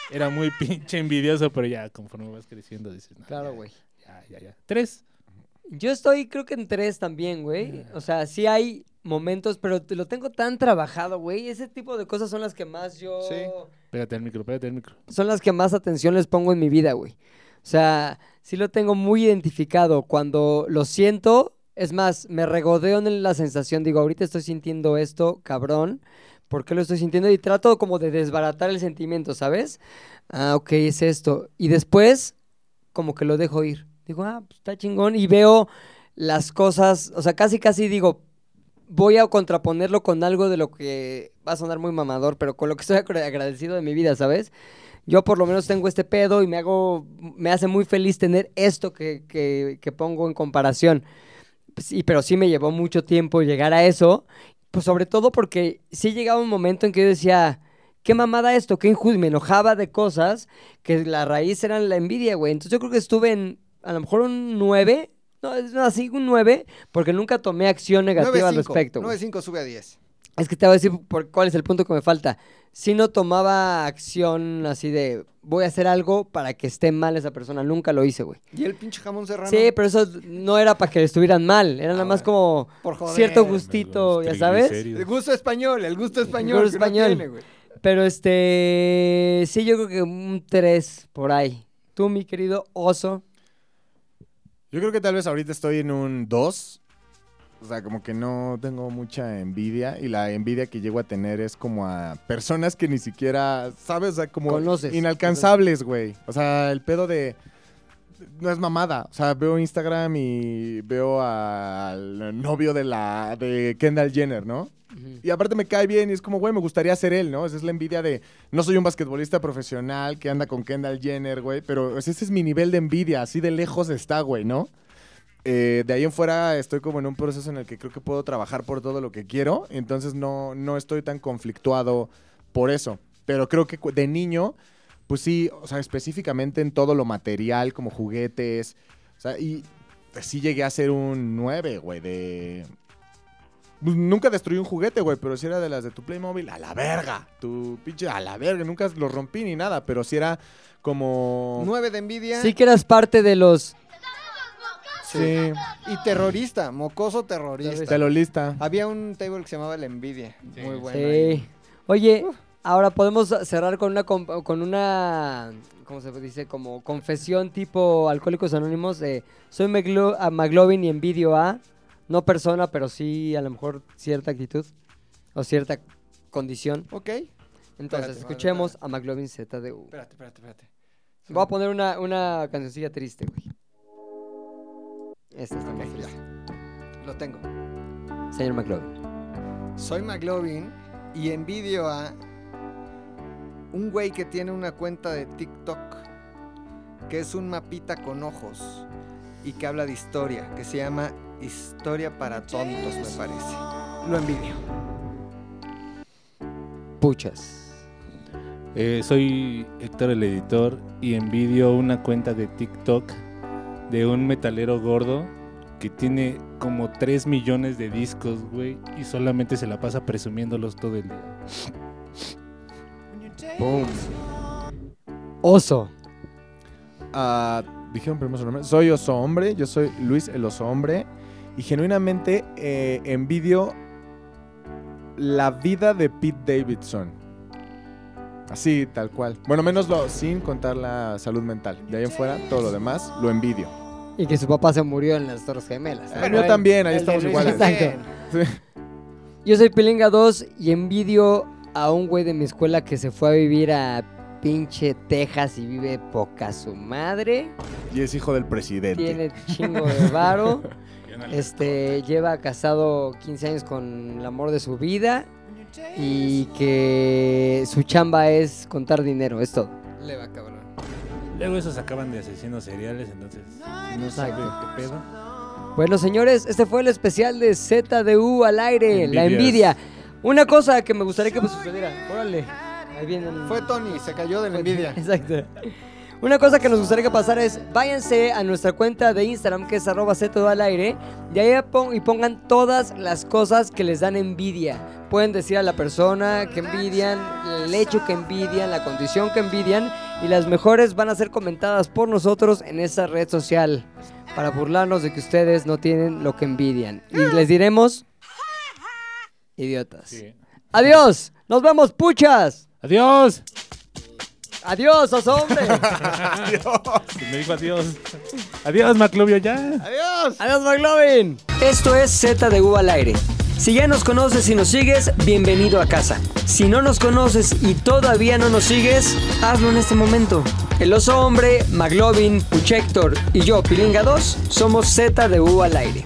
era muy *laughs* pinche envidioso, pero ya conforme vas creciendo dices, no, Claro, ya, güey. Ya, ya, ya. Tres. Yo estoy, creo que en 3 también, güey. O sea, sí hay momentos, pero te lo tengo tan trabajado, güey. Ese tipo de cosas son las que más yo... Sí. Pégate al micro, pégate al micro. son las que más atención les pongo en mi vida, güey. O sea, sí lo tengo muy identificado. Cuando lo siento, es más, me regodeo en la sensación. Digo, ahorita estoy sintiendo esto, cabrón. ¿Por qué lo estoy sintiendo? Y trato como de desbaratar el sentimiento, ¿sabes? Ah, ok, es esto. Y después, como que lo dejo ir. Digo, ah, pues está chingón. Y veo las cosas, o sea, casi, casi digo, voy a contraponerlo con algo de lo que va a sonar muy mamador, pero con lo que estoy agra- agradecido de mi vida, ¿sabes? Yo por lo menos tengo este pedo y me hago, me hace muy feliz tener esto que, que- que pongo en comparación. Sí, pero sí me llevó mucho tiempo llegar a eso, pues sobre todo porque sí llegaba un momento en que yo decía, qué mamada esto, qué injusto, me enojaba de cosas que la raíz era la envidia, güey. Entonces yo creo que estuve en a lo mejor un 9, no, es así un 9, porque nunca tomé acción negativa al 9-5, respecto. güey. 9-5 sube a 10. Es que te voy a decir por cuál es el punto que me falta. Si no tomaba acción así de voy a hacer algo para que esté mal esa persona, nunca lo hice, güey. Y el pinche jamón serrano. Sí, pero eso no era para que estuvieran mal, era nada más como Por joder. cierto gustito, ya sabes. El gusto español, el gusto español. gusto que no español. tiene, güey. Pero este, sí, yo creo que un 3 por ahí. Tú, mi querido oso. Yo creo que tal vez ahorita estoy en un 2. O sea, como que no tengo mucha envidia. Y la envidia que llego a tener es como a personas que ni siquiera, ¿sabes? O sea, como Conoces. inalcanzables, güey. O sea, el pedo de... No es mamada. O sea, veo Instagram y veo al novio de la de Kendall Jenner, ¿no? Y aparte me cae bien y es como, güey, me gustaría ser él, ¿no? Esa es la envidia de, no soy un basquetbolista profesional que anda con Kendall Jenner, güey, pero ese es mi nivel de envidia, así de lejos está, güey, ¿no? Eh, de ahí en fuera estoy como en un proceso en el que creo que puedo trabajar por todo lo que quiero, entonces no, no estoy tan conflictuado por eso. Pero creo que de niño, pues sí, o sea, específicamente en todo lo material, como juguetes, o sea, y pues sí llegué a ser un 9, güey, de... Pues, nunca destruí un juguete, güey, pero si era de las de tu Playmobil, a la verga. Tu pinche, a la verga. Nunca los rompí ni nada, pero si era como... Nueve de envidia Sí que eras parte de los... Sí, y terrorista, mocoso terrorista. te lo lista. Había un table que se llamaba La Envidia. Muy bueno. Sí. ahí. Oye, ahora podemos cerrar con una con una ¿cómo se dice? Como confesión tipo Alcohólicos Anónimos de soy Maglo- a McLovin y envidio a no persona, pero sí a lo mejor cierta actitud o cierta condición. Ok. Entonces, Espérate, escuchemos a McLovin ZDU. Espérate, espérate, espérate. Voy a poner una, una cancioncilla triste, güey. Esta está más Ok, triste. Lo tengo. Señor McLovin. Soy McLovin y envidio a un güey que tiene una cuenta de TikTok que es un mapita con ojos y que habla de historia, que se llama Historia para Tontos, me parece. Lo envidio. Puchas. Eh, soy Héctor el editor y envidio una cuenta de TikTok de un metalero gordo que tiene como 3 millones de discos, güey, y solamente se la pasa presumiéndolos todo el día. Boom. Oso. Ah, dijeron primero su nombre. Soy Oso Hombre, yo soy Luis el Oso Hombre. Y genuinamente eh, envidio la vida de Pete Davidson. Así, tal cual. Bueno, menos lo, sin contar la salud mental. De ahí en fuera, todo lo demás lo envidio. Y que su papá se murió en las Torres Gemelas. El mío también, ahí estamos iguales. Exacto. también. Sí. Yo soy Pilinga 2 y envidio a un güey de mi escuela que se fue a vivir a pinche Texas y vive poca su madre. Y es hijo del presidente. Tiene chingo de varo. *laughs* Este, lleva casado 15 años con el amor de su vida y que su chamba es contar dinero, es todo. Le va cabrón. Luego esos acaban de asesinos seriales, entonces no sabe qué pedo. Bueno, señores, este fue el especial de ZDU al aire, la envidia. Una cosa que me gustaría que sucediera. Órale. Ahí vienen. Fue Tony, se cayó de la envidia. Exacto. Una cosa que nos gustaría que pasara es, váyanse a nuestra cuenta de Instagram, que es arroba ZDU al aire, y ahí pon- y pongan todas las cosas que les dan envidia. Pueden decir a la persona que envidian, el hecho que envidian, la condición que envidian, y las mejores van a ser comentadas por nosotros en esa red social, para burlarnos de que ustedes no tienen lo que envidian. Y les diremos, idiotas. Sí. Adiós, nos vemos, puchas. ¡Adiós! Adiós, oso hombre. *laughs* Me dijo adiós. Adiós, Maclovio, ya. ¡Adiós! Adiós, McLovin. Esto es ZDU al aire. Si ya nos conoces y nos sigues, bienvenido a casa. Si no nos conoces y todavía no nos sigues, hazlo en este momento. El oso hombre, McLovin, Puchector y yo, Pilinga 2, somos ZDU al aire.